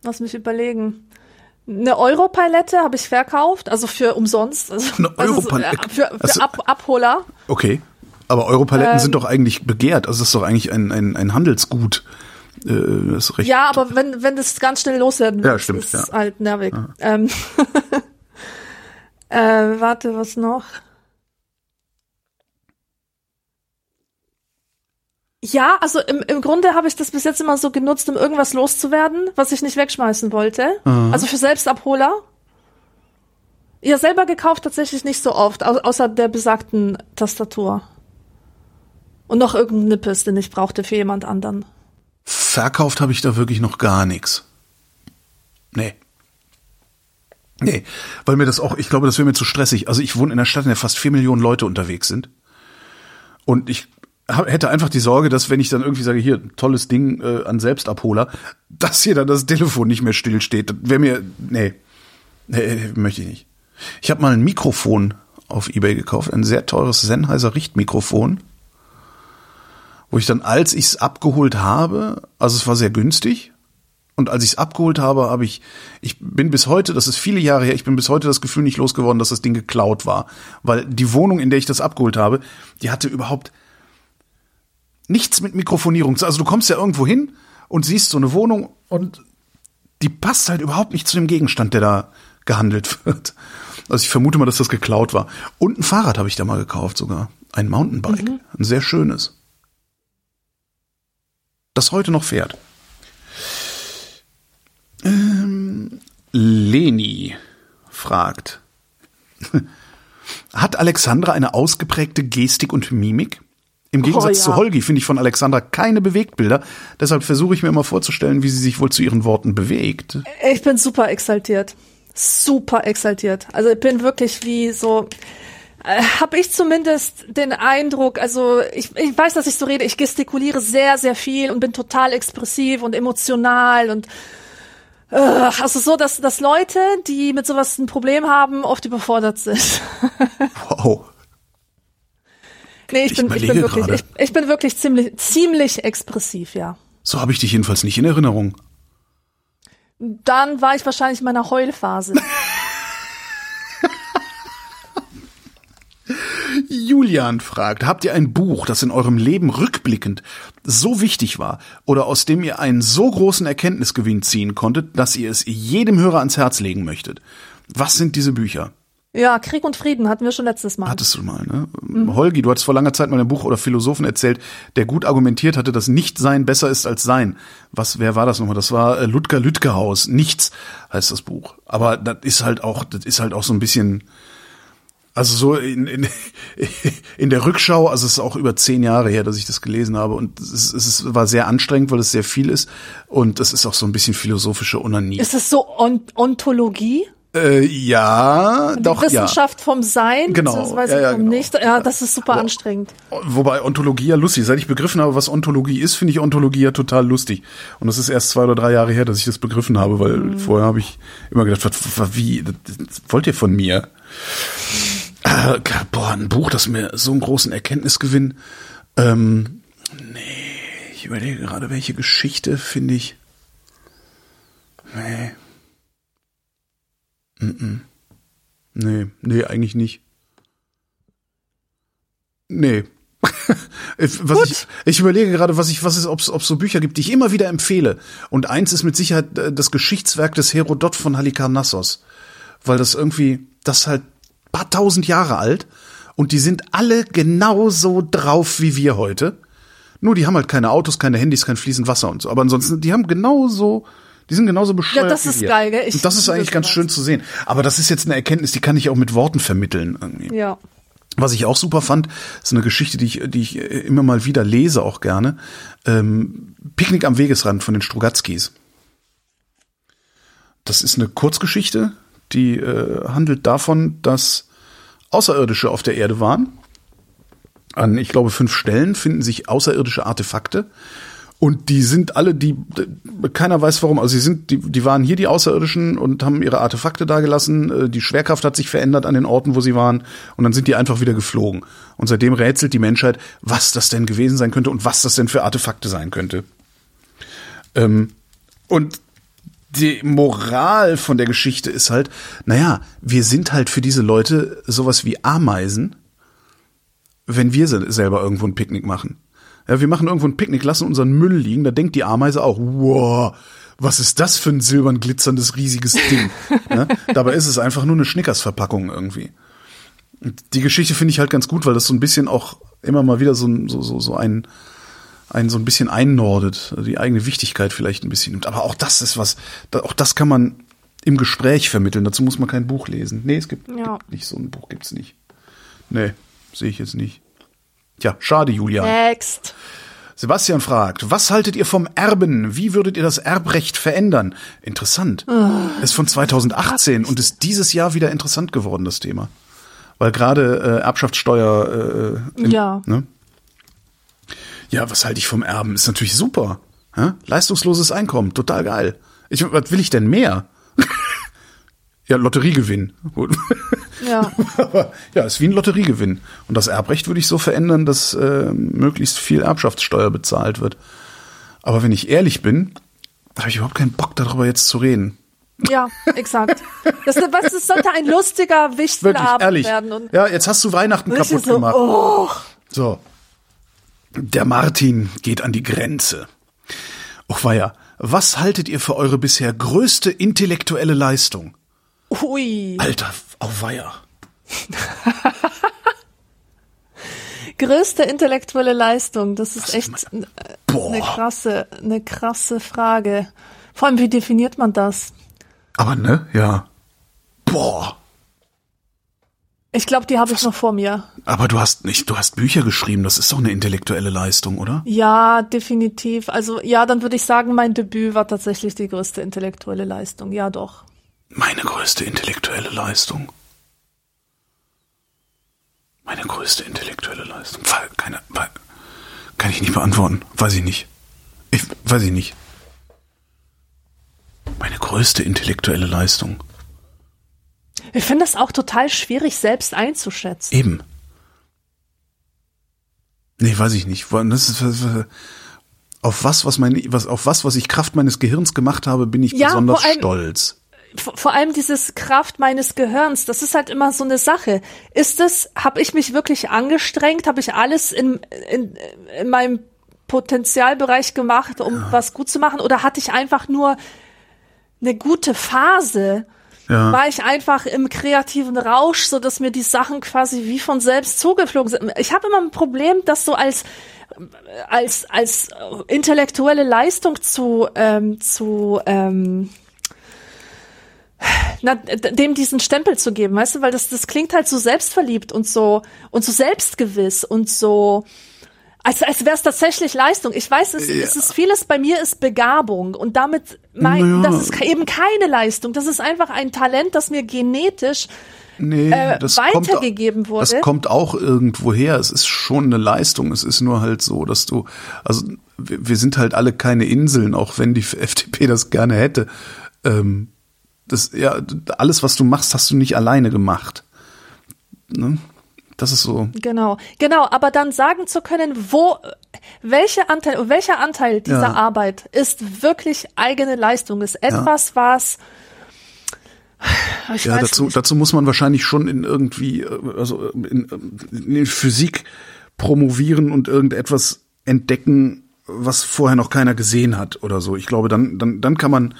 lass mich überlegen. Eine Europalette habe ich verkauft, also für umsonst. Also, Eine also so, Europalette? äh, für, für Also- Ab Abholer. Okay. Aber Europaletten Ähm. sind doch eigentlich begehrt. Also das ist doch eigentlich ein, ein, ein Handelsgut. Äh, ist recht. Ja, aber wenn, wenn das ganz schnell loswerden Ja, wird, stimmt, ist ja. halt nervig. Ähm, äh, warte, was noch? Ja, also im, im Grunde habe ich das bis jetzt immer so genutzt, um irgendwas loszuwerden, was ich nicht wegschmeißen wollte. Also für Selbstabholer. Ja, selber gekauft tatsächlich nicht so oft, au außer der besagten Tastatur. Und noch irgendein Nippes, den ich brauchte für jemand anderen. Verkauft habe ich da wirklich noch gar nichts. Nee. Nee, weil mir das auch, ich glaube, das wäre mir zu stressig. Also ich wohne in einer Stadt, in der fast vier Millionen Leute unterwegs sind. Und ich hätte einfach die Sorge, dass wenn ich dann irgendwie sage, hier, tolles Ding äh, an Selbstabholer, dass hier dann das Telefon nicht mehr stillsteht. Das wäre mir, nee, nee, möchte ich nicht. Ich habe mal ein Mikrofon auf Ebay gekauft, ein sehr teures Sennheiser Richtmikrofon, wo ich dann, als ich es abgeholt habe, also es war sehr günstig, und als ich es abgeholt habe, habe ich, ich bin bis heute, das ist viele Jahre her, ich bin bis heute das Gefühl nicht losgeworden, dass das Ding geklaut war. Weil die Wohnung, in der ich das abgeholt habe, die hatte überhaupt nichts mit Mikrofonierung. Also du kommst ja irgendwo hin und siehst so eine Wohnung und die passt halt überhaupt nicht zu dem Gegenstand, der da gehandelt wird. Also ich vermute mal, dass das geklaut war. Und ein Fahrrad habe ich da mal gekauft sogar. Ein Mountainbike. Mhm. Ein sehr schönes. Das heute noch fährt. Ähm, Leni fragt. Hat Alexandra eine ausgeprägte Gestik und Mimik? Im Gegensatz oh, ja. zu Holgi finde ich von Alexandra keine Bewegtbilder. Deshalb versuche ich mir immer vorzustellen, wie sie sich wohl zu ihren Worten bewegt. Ich bin super exaltiert. Super exaltiert. Also ich bin wirklich wie so, äh, habe ich zumindest den Eindruck, also ich, ich weiß, dass ich so rede, ich gestikuliere sehr, sehr viel und bin total expressiv und emotional und äh, also so, dass, dass Leute, die mit sowas ein Problem haben, oft überfordert sind. wow. Nee, ich, ich bin, ich bin wirklich, ich, ich, bin wirklich ziemlich, ziemlich expressiv, ja. So habe ich dich jedenfalls nicht in Erinnerung. Dann war ich wahrscheinlich in meiner Heulphase. Julian fragt, habt ihr ein Buch, das in eurem Leben rückblickend so wichtig war oder aus dem ihr einen so großen Erkenntnisgewinn ziehen konntet, dass ihr es jedem Hörer ans Herz legen möchtet? Was sind diese Bücher? Ja, Krieg und Frieden hatten wir schon letztes Mal. Hattest du mal, ne? Mhm. Holgi, du hattest vor langer Zeit mal ein Buch oder Philosophen erzählt, der gut argumentiert hatte, dass Nicht-Sein besser ist als Sein. Was, wer war das nochmal? Das war äh, Ludger Lütgehaus. Nichts heißt das Buch. Aber das ist halt auch, das ist halt auch so ein bisschen, also so in, in, in der Rückschau, also es ist auch über zehn Jahre her, dass ich das gelesen habe und es, es war sehr anstrengend, weil es sehr viel ist und es ist auch so ein bisschen philosophische Unanie. Ist es so Ont Ontologie? Äh, ja, die doch, Wissenschaft ja. vom Sein, genau. beziehungsweise ja, ja, vom genau. Nicht. Ja, das ist super Wo, anstrengend. Wobei Ontologie ja lustig. Seit ich begriffen habe, was Ontologie ist, finde ich Ontologie ja total lustig. Und das ist erst zwei oder drei Jahre her, dass ich das begriffen habe, weil mhm. vorher habe ich immer gedacht, was, was, wie, wollt ihr von mir? Äh, boah, ein Buch, das mir so einen großen Erkenntnisgewinn. Ähm, nee, ich überlege gerade, welche Geschichte finde ich. Nee. Mm. Nee, nee, eigentlich nicht. Nee. was ich, ich überlege gerade, was ich, was es, ob es so Bücher gibt, die ich immer wieder empfehle. Und eins ist mit Sicherheit äh, das Geschichtswerk des Herodot von Halikarnassos. Weil das irgendwie, das ist halt paar tausend Jahre alt und die sind alle genauso drauf wie wir heute. Nur die haben halt keine Autos, keine Handys, kein fließend Wasser und so. Aber ansonsten, die haben genauso die sind genauso bescheuert. Ja, das ist geil, gell? Ich und das ist eigentlich ganz schön zu sehen. Aber das ist jetzt eine Erkenntnis, die kann ich auch mit Worten vermitteln. Irgendwie. Ja. Was ich auch super fand, ist eine Geschichte, die ich, die ich immer mal wieder lese, auch gerne. Ähm, Picknick am Wegesrand von den Strugatzkis. Das ist eine Kurzgeschichte, die äh, handelt davon, dass Außerirdische auf der Erde waren. An, ich glaube, fünf Stellen finden sich außerirdische Artefakte. Und die sind alle, die, keiner weiß warum, also sie sind, die, die waren hier die Außerirdischen und haben ihre Artefakte dagelassen. Äh, die Schwerkraft hat sich verändert an den Orten, wo sie waren. Und dann sind die einfach wieder geflogen. Und seitdem rätselt die Menschheit, was das denn gewesen sein könnte und was das denn für Artefakte sein könnte. Ähm, und die Moral von der Geschichte ist halt, naja, wir sind halt für diese Leute sowas wie Ameisen, wenn wir selber irgendwo ein Picknick machen. Ja, wir machen irgendwo ein Picknick, lassen unseren Müll liegen, da denkt die Ameise auch, wow, was ist das für ein silbern glitzerndes riesiges Ding? ja, dabei ist es einfach nur eine Schnickers-Verpackung irgendwie. Und die Geschichte finde ich halt ganz gut, weil das so ein bisschen auch immer mal wieder so, so, so, so ein, einen so ein bisschen einnordet, die eigene Wichtigkeit vielleicht ein bisschen nimmt. Aber auch das ist was, auch das kann man im Gespräch vermitteln. Dazu muss man kein Buch lesen. Nee, es gibt, ja. gibt nicht so ein Buch gibt's nicht. Nee, sehe ich jetzt nicht. Tja, schade, Julian. Next. Sebastian fragt, was haltet ihr vom Erben? Wie würdet ihr das Erbrecht verändern? Interessant. Ist von 2018 und ist dieses Jahr wieder interessant geworden, das Thema. Weil gerade äh, Erbschaftssteuer äh, im, Ja. Ne? Ja, was halte ich vom Erben? Ist natürlich super. Hä? Leistungsloses Einkommen, total geil. Ich, was will ich denn mehr? Ja, Lotteriegewinn. Ja. Aber ja, ist wie ein Lotteriegewinn. Und das Erbrecht würde ich so verändern, dass äh, möglichst viel Erbschaftssteuer bezahlt wird. Aber wenn ich ehrlich bin, habe ich überhaupt keinen Bock darüber jetzt zu reden. Ja, exakt. Das, was, das sollte ein lustiger Wirklich, Wichtelabend ehrlich. werden. Und Ja, jetzt hast du Weihnachten kaputt so, gemacht. oh, So. Der Martin geht an die Grenze. Och weia, was haltet ihr für eure bisher größte intellektuelle Leistung? Hui. Alter, auf weia. Größte intellektuelle Leistung, das ist Was echt äh, eine krasse, eine krasse Frage. Vor allem, wie definiert man das? Aber ne, ja. Boah. Ich glaube, die habe ich noch vor mir. Aber du hast nicht, du hast Bücher geschrieben, das ist doch eine intellektuelle Leistung, oder? Ja, definitiv. Also ja, dann würde ich sagen, mein Debüt war tatsächlich die größte intellektuelle Leistung. Ja, doch. Meine größte intellektuelle Leistung. Meine größte intellektuelle Leistung. Keine, kann ich nicht beantworten. Weiß ich nicht. Ich weiß ich nicht. Meine größte intellektuelle Leistung. Ich finde das auch total schwierig, selbst einzuschätzen. Eben. Nee, weiß ich nicht. Das ist, auf was, was mein, was, auf was, was ich Kraft meines Gehirns gemacht habe, bin ich Ja, besonders allem- stolz. Vor allem dieses Kraft meines Gehirns, das ist halt immer so eine Sache. Ist es, habe ich mich wirklich angestrengt, habe ich alles in, in, in meinem Potenzialbereich gemacht, um was gut zu machen, oder hatte ich einfach nur eine gute Phase? Ja. War ich einfach im kreativen Rausch, so dass mir die Sachen quasi wie von selbst zugeflogen sind. Ich habe immer ein Problem, das so als als als intellektuelle Leistung zu ähm, zu ähm, na, dem diesen Stempel zu geben, weißt du, weil das, das klingt halt so selbstverliebt und so und so selbstgewiss und so als, als wäre es tatsächlich Leistung. Ich weiß, es, es ist vieles bei mir ist Begabung und damit mein, Naja. das ist eben keine Leistung. Das ist einfach ein Talent, das mir genetisch Nee, äh, das weitergegeben kommt, wurde. Das kommt auch irgendwo her. Es ist schon eine Leistung. Es ist nur halt so, dass du, also wir, wir sind halt alle keine Inseln, auch wenn die FDP das gerne hätte. Ähm, das, ja, alles, was du machst, hast du nicht alleine gemacht. Ne? Das ist so. Genau, genau, aber dann sagen zu können, wo, welche Anteil, welcher Anteil dieser Ja. Arbeit ist wirklich eigene Leistung, ist etwas, was, ich Ja, dazu, nicht. dazu muss man wahrscheinlich schon in irgendwie, äh, also in, in Physik promovieren und irgendetwas entdecken, was vorher noch keiner gesehen hat oder so. Ich glaube, dann, dann, dann kann man,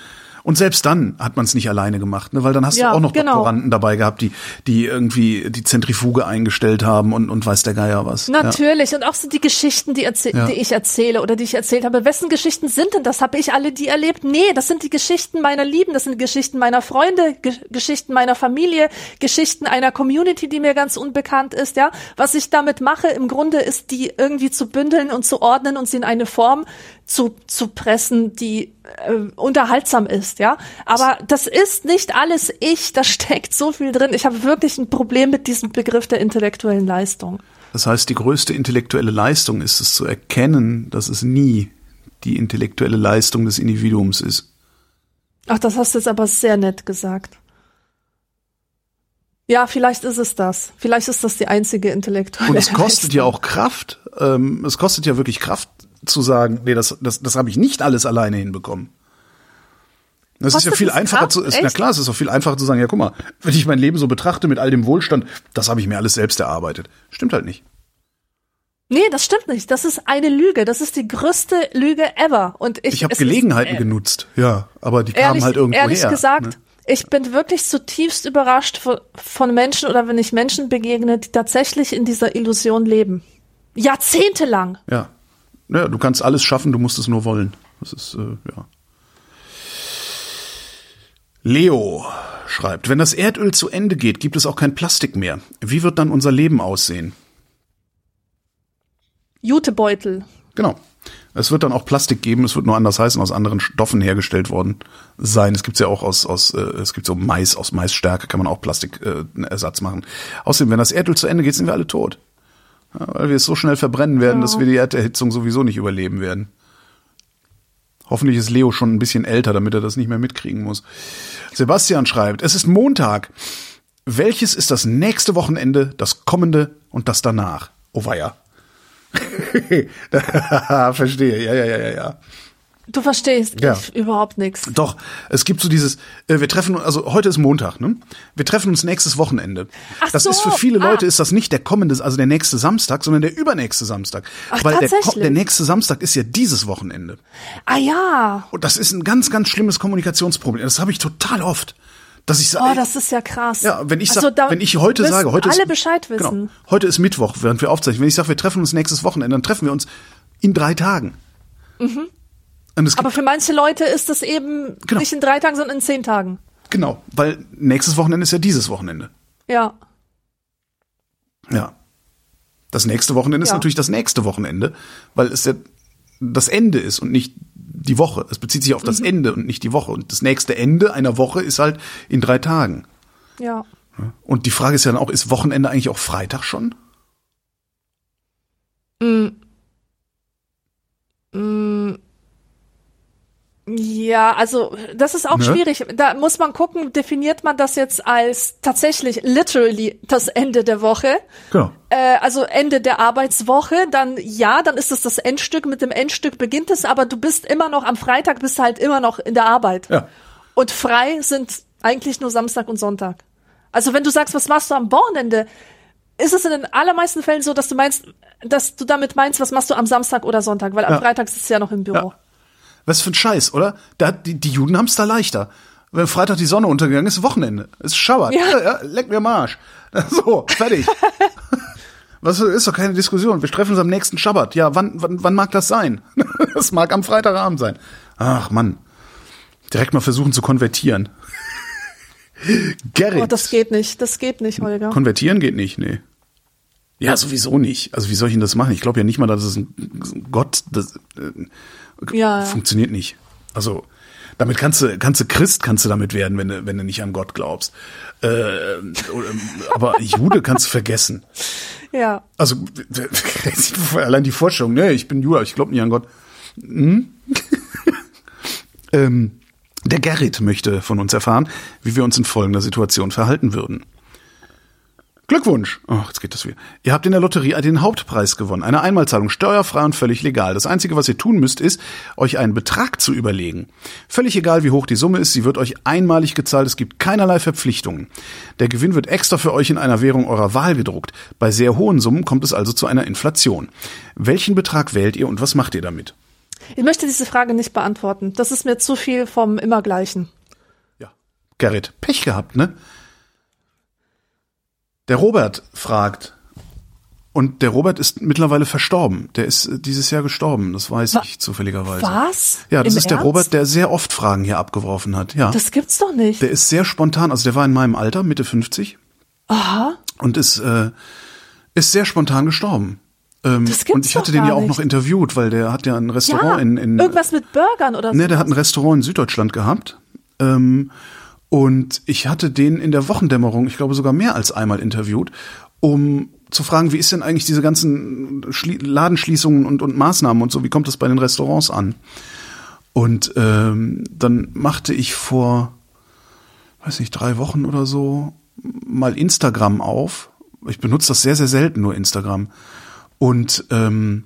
und selbst dann hat man es nicht alleine gemacht, ne? weil dann hast Ja, du auch noch genau. Doktoranden dabei gehabt, die, die irgendwie die Zentrifuge eingestellt haben und, und weiß der Geier was. Ja. Natürlich. Und auch so die Geschichten, die, Ja. die ich erzähle oder die ich erzählt habe. Wessen Geschichten sind denn das? Habe ich alle die erlebt? Nee, das sind die Geschichten meiner Lieben, das sind Geschichten meiner Freunde, Ge Geschichten meiner Familie, Geschichten einer Community, die mir ganz unbekannt ist, ja. Was ich damit mache, im Grunde ist die irgendwie zu bündeln und zu ordnen und sie in eine Form zu, zu pressen, die äh, unterhaltsam ist, ja. Aber das ist nicht alles ich, da steckt so viel drin. Ich habe wirklich ein Problem mit diesem Begriff der intellektuellen Leistung. Das heißt, die größte intellektuelle Leistung ist es zu erkennen, dass es nie die intellektuelle Leistung des Individuums ist. Ach, das hast du jetzt aber sehr nett gesagt. Ja, vielleicht ist es das. Vielleicht ist das die einzige intellektuelle Und es kostet Leistung. ja auch Kraft. Ähm, es kostet ja wirklich Kraft zu sagen, nee, das, das, das habe ich nicht alles alleine hinbekommen. Das ist ja Kostet viel einfacher zu, ist, na klar, es ist auch viel einfacher zu sagen, ja, guck mal, wenn ich mein Leben so betrachte mit all dem Wohlstand, das habe ich mir alles selbst erarbeitet. Stimmt halt nicht. Nee, das stimmt nicht. Das ist eine Lüge. Das ist die größte Lüge ever. Und ich, Ich habe Gelegenheiten äh, genutzt, ja, aber die kamen ehrlich, halt irgendwo ehrlich her. gesagt, ne? ich bin wirklich zutiefst überrascht von, von Menschen oder wenn ich Menschen begegne, die tatsächlich in dieser Illusion leben. Jahrzehntelang. Ja. Ja, du kannst alles schaffen, du musst es nur wollen. Das ist, äh, ja. Leo schreibt, wenn das Erdöl zu Ende geht, gibt es auch kein Plastik mehr. Wie wird dann unser Leben aussehen? Jutebeutel. Genau. Es wird dann auch Plastik geben, es wird nur anders heißen, aus anderen Stoffen hergestellt worden sein. Es gibt's ja auch aus, aus äh, es gibt so Mais, aus Maisstärke kann man auch Plastikersatz äh, machen. Außerdem, wenn das Erdöl zu Ende geht, sind wir alle tot. Weil wir es so schnell verbrennen werden, ja. dass wir die Erderhitzung sowieso nicht überleben werden. Hoffentlich ist Leo schon ein bisschen älter, damit er das nicht mehr mitkriegen muss. Sebastian schreibt, es ist Montag. Welches ist das nächste Wochenende, das kommende und das danach? Oh weia. Verstehe, ja, ja, ja, ja, ja. Du verstehst ja. überhaupt nichts. Doch, es gibt so dieses, äh, wir treffen, also heute ist Montag, ne? Wir treffen uns nächstes Wochenende. Ach das so. ist für viele ah. Leute ist das nicht der kommende, also der nächste Samstag, sondern der übernächste Samstag. Ach, Weil der, der nächste Samstag ist ja dieses Wochenende. Ah ja. Und das ist ein ganz, ganz schlimmes Kommunikationsproblem. Das habe ich total oft dass ich sage, oh, das ist ja krass. Ja, wenn ich also, sag, wenn ich heute sage, heute alle ist, Bescheid genau, wissen. Genau, heute ist Mittwoch, während wir aufzeichnen. Wenn ich sage, wir treffen uns nächstes Wochenende, dann treffen wir uns in drei Tagen. Mhm. Aber für manche Leute ist das eben genau. nicht in drei Tagen, sondern in zehn Tagen. Genau, weil nächstes Wochenende ist ja dieses Wochenende. Ja. Ja. Das nächste Wochenende ja. ist natürlich das nächste Wochenende, weil es ja das Ende ist und nicht die Woche. Es bezieht sich auf das mhm. Ende und nicht die Woche. Und das nächste Ende einer Woche ist halt in drei Tagen. Ja. Und die Frage ist ja dann auch, ist Wochenende eigentlich auch Freitag schon? Mm. Mm. Ja, also das ist auch ne? schwierig. Da muss man gucken, definiert man das jetzt als tatsächlich literally das Ende der Woche? Genau. Äh, also Ende der Arbeitswoche, dann ja, dann ist es das Endstück. Mit dem Endstück beginnt es, aber du bist immer noch am Freitag, bist halt immer noch in der Arbeit. Ja. Und frei sind eigentlich nur Samstag und Sonntag. Also wenn du sagst, was machst du am Wochenende, ist es in den allermeisten Fällen so, dass du meinst, dass du damit meinst, was machst du am Samstag oder Sonntag, weil am ja. Freitag ist es ja noch im Büro. Ja. Was für ein Scheiß, oder? Da, die, die Juden haben es da leichter. Wenn Freitag die Sonne untergegangen ist, Wochenende. Es ist Schabbat. Ja. ja, leck mir Marsch. So, fertig. Was ist doch keine Diskussion. Wir treffen uns am nächsten Schabbat. Ja, wann, wann, wann mag das sein? das mag am Freitagabend sein. Ach Mann. Direkt mal versuchen zu konvertieren. Gerrit. Oh, das geht nicht. Das geht nicht, Holger. Konvertieren geht nicht, nee. Ja, sowieso nicht. Also wie soll ich denn das machen? Ich glaube ja nicht mal, dass es ein Gott, das, äh, ja. Funktioniert nicht. Also damit kannst du, kannst du Christ kannst du damit werden, wenn du, wenn du nicht an Gott glaubst. Äh, aber Jude kannst du vergessen. Ja. Also allein die Vorstellung, ne, ich bin Jude, ich glaube nicht an Gott. Hm? ähm, der Gerrit möchte von uns erfahren, wie wir uns in folgender Situation verhalten würden. Glückwunsch! Oh, jetzt geht das wieder. Ihr habt in der Lotterie den Hauptpreis gewonnen. Eine Einmalzahlung, steuerfrei und völlig legal. Das Einzige, was ihr tun müsst, ist, euch einen Betrag zu überlegen. Völlig egal, wie hoch die Summe ist, sie wird euch einmalig gezahlt. Es gibt keinerlei Verpflichtungen. Der Gewinn wird extra für euch in einer Währung eurer Wahl gedruckt. Bei sehr hohen Summen kommt es also zu einer Inflation. Welchen Betrag wählt ihr und was macht ihr damit? Ich möchte diese Frage nicht beantworten. Das ist mir zu viel vom Immergleichen. Ja. Gerrit, Pech gehabt, ne? Der Robert fragt, und der Robert ist mittlerweile verstorben. Der ist äh, dieses Jahr gestorben, das weiß Wa ich zufälligerweise. Was? Ja, das Im ist der Robert, der sehr oft Fragen hier abgeworfen hat. Ja. Das gibt's doch nicht. Der ist sehr spontan, also der war in meinem Alter, Mitte 50. Aha. Und ist, äh, ist sehr spontan gestorben. Ähm, das gibt's und ich hatte den ja auch nicht. noch interviewt, weil der hat ja ein Restaurant ja, in, in. Irgendwas mit Burgern oder so. Ne, der hat ein Restaurant in Süddeutschland gehabt. Ähm, und ich hatte den in der Wochendämmerung, ich glaube sogar mehr als einmal interviewt, um zu fragen, wie ist denn eigentlich diese ganzen Schli Ladenschließungen und, und Maßnahmen und so, wie kommt das bei den Restaurants an? Und ähm, dann machte ich vor, weiß nicht, drei Wochen oder so mal Instagram auf. Ich benutze das sehr, sehr selten, nur Instagram. Und ähm,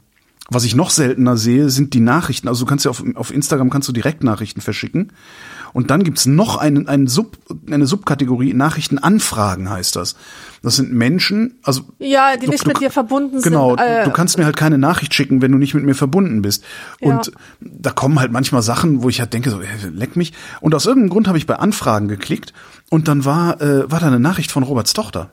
was ich noch seltener sehe, sind die Nachrichten. Also du kannst ja auf, auf Instagram kannst du Direktnachrichten verschicken. Und dann gibt's noch einen, einen Sub, eine Subkategorie, Nachrichtenanfragen heißt das. Das sind Menschen, also. Ja, die du, nicht du, mit dir verbunden genau, sind. Genau, äh, du, kannst mir halt keine Nachricht schicken, wenn du nicht mit mir verbunden bist. Ja. Und da kommen halt manchmal Sachen, wo ich halt denke, so, leck mich. Und aus irgendeinem Grund habe ich bei Anfragen geklickt und dann war, äh, war da eine Nachricht von Roberts Tochter.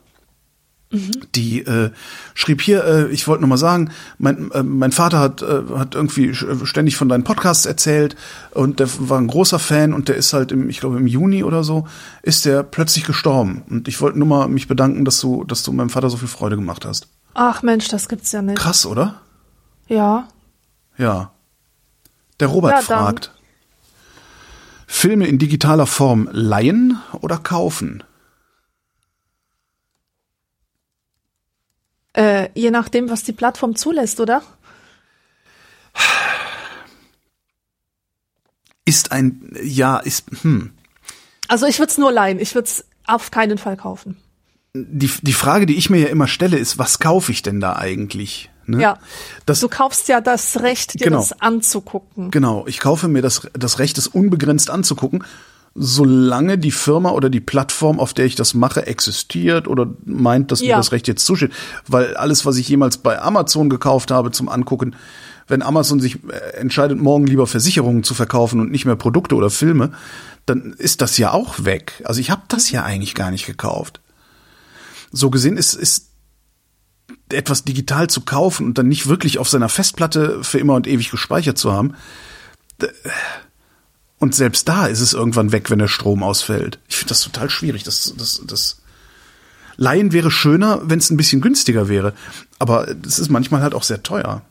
Mhm. Die äh, schrieb hier, äh, ich wollte nur mal sagen, mein, äh, mein Vater hat, äh, hat irgendwie ständig von deinen Podcasts erzählt und der war ein großer Fan und der ist halt im, ich glaube im Juni oder so, ist der plötzlich gestorben. Und ich wollte nur mal mich bedanken, dass du, dass du meinem Vater so viel Freude gemacht hast. Ach Mensch, das gibt's ja nicht. Krass, oder? Ja. Ja. Der Robert Ja, fragt. Filme in digitaler Form leihen oder kaufen? Äh, je nachdem, was die Plattform zulässt, oder? Ist ein, ja, ist, hm. Also ich würde es nur leihen. Ich würde es auf keinen Fall kaufen. Die, die Frage, die ich mir ja immer stelle, ist, was kaufe ich denn da eigentlich? Ne? Ja. Das, Du kaufst ja das Recht, dir Genau. das anzugucken. Genau, ich kaufe mir das, das Recht, es unbegrenzt anzugucken, solange die Firma oder die Plattform, auf der ich das mache, existiert oder meint, dass mir Ja. das Recht jetzt zusteht. Weil alles, was ich jemals bei Amazon gekauft habe zum Angucken, wenn Amazon sich äh, entscheidet, morgen lieber Versicherungen zu verkaufen und nicht mehr Produkte oder Filme, dann ist das ja auch weg. Also ich habe das ja eigentlich gar nicht gekauft. So gesehen ist, ist etwas digital zu kaufen und dann nicht wirklich auf seiner Festplatte für immer und ewig gespeichert zu haben. Und selbst da ist es irgendwann weg, wenn der Strom ausfällt. Ich finde das total schwierig. Das, das, das Leihen wäre schöner, wenn es ein bisschen günstiger wäre. Aber es ist manchmal halt auch sehr teuer.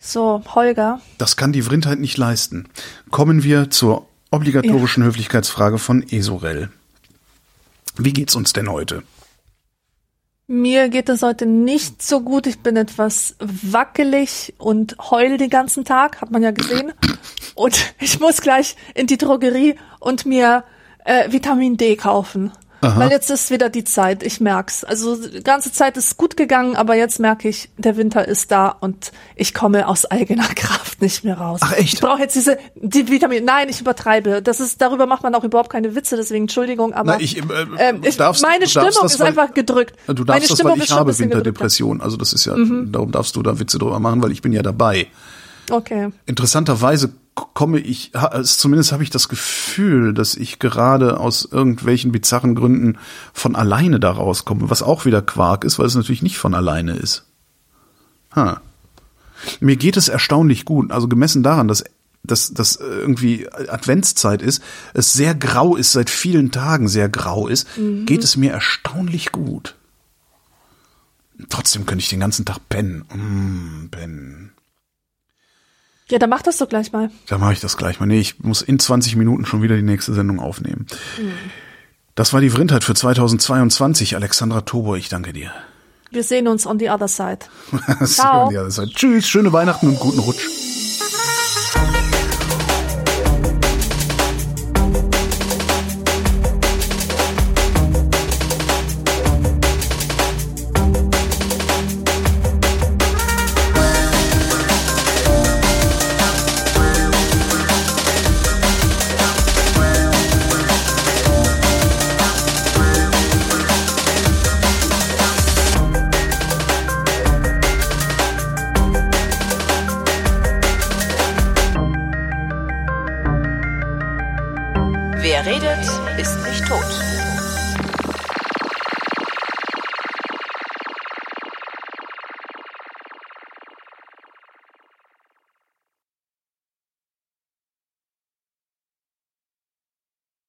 So, Holger. Das kann die Vrindheit nicht leisten. Kommen wir zur obligatorischen Höflichkeitsfrage von Esorel. Wie geht's uns denn heute? Mir geht es heute nicht so gut. Ich bin etwas wackelig und heul den ganzen Tag, hat man ja gesehen. Und ich muss gleich in die Drogerie und mir äh, Vitamin D kaufen. Weil jetzt ist wieder die Zeit, ich merk's. Also die ganze Zeit ist gut gegangen, aber jetzt merke ich, der Winter ist da und ich komme aus eigener Kraft nicht mehr raus. Ach, echt? Ich brauche jetzt diese die Vitamin. Nein, ich übertreibe. Das ist darüber macht man auch überhaupt keine Witze, deswegen Entschuldigung, aber Na, ich, äh, ähm, ich, darfst- meine Stimmung das, ist einfach gedrückt. Du meine darfst das, Stimmung weil ich habe. Winterdepression. Also das ist ja, darum darfst du da Witze drüber machen, weil ich bin ja dabei. Okay. Interessanterweise komme ich, also zumindest habe ich das Gefühl, dass ich gerade aus irgendwelchen bizarren Gründen von alleine da rauskomme, was auch wieder Quark ist, weil es natürlich nicht von alleine ist. Ha. Mir geht es erstaunlich gut, also gemessen daran, dass dass das irgendwie Adventszeit ist, es sehr grau ist, seit vielen Tagen sehr grau ist, geht es mir erstaunlich gut. Trotzdem könnte ich den ganzen Tag pennen. Mm, pennen. Ja, dann mach das doch gleich mal. Da mache ich das gleich mal. Nee, ich muss in 20 Minuten schon wieder die nächste Sendung aufnehmen. Das war die Vrindheit für 2022. Alexandra Tobor, ich danke dir. Wir sehen uns on the other side. Ciao. Tschüss, schöne Weihnachten und guten Rutsch.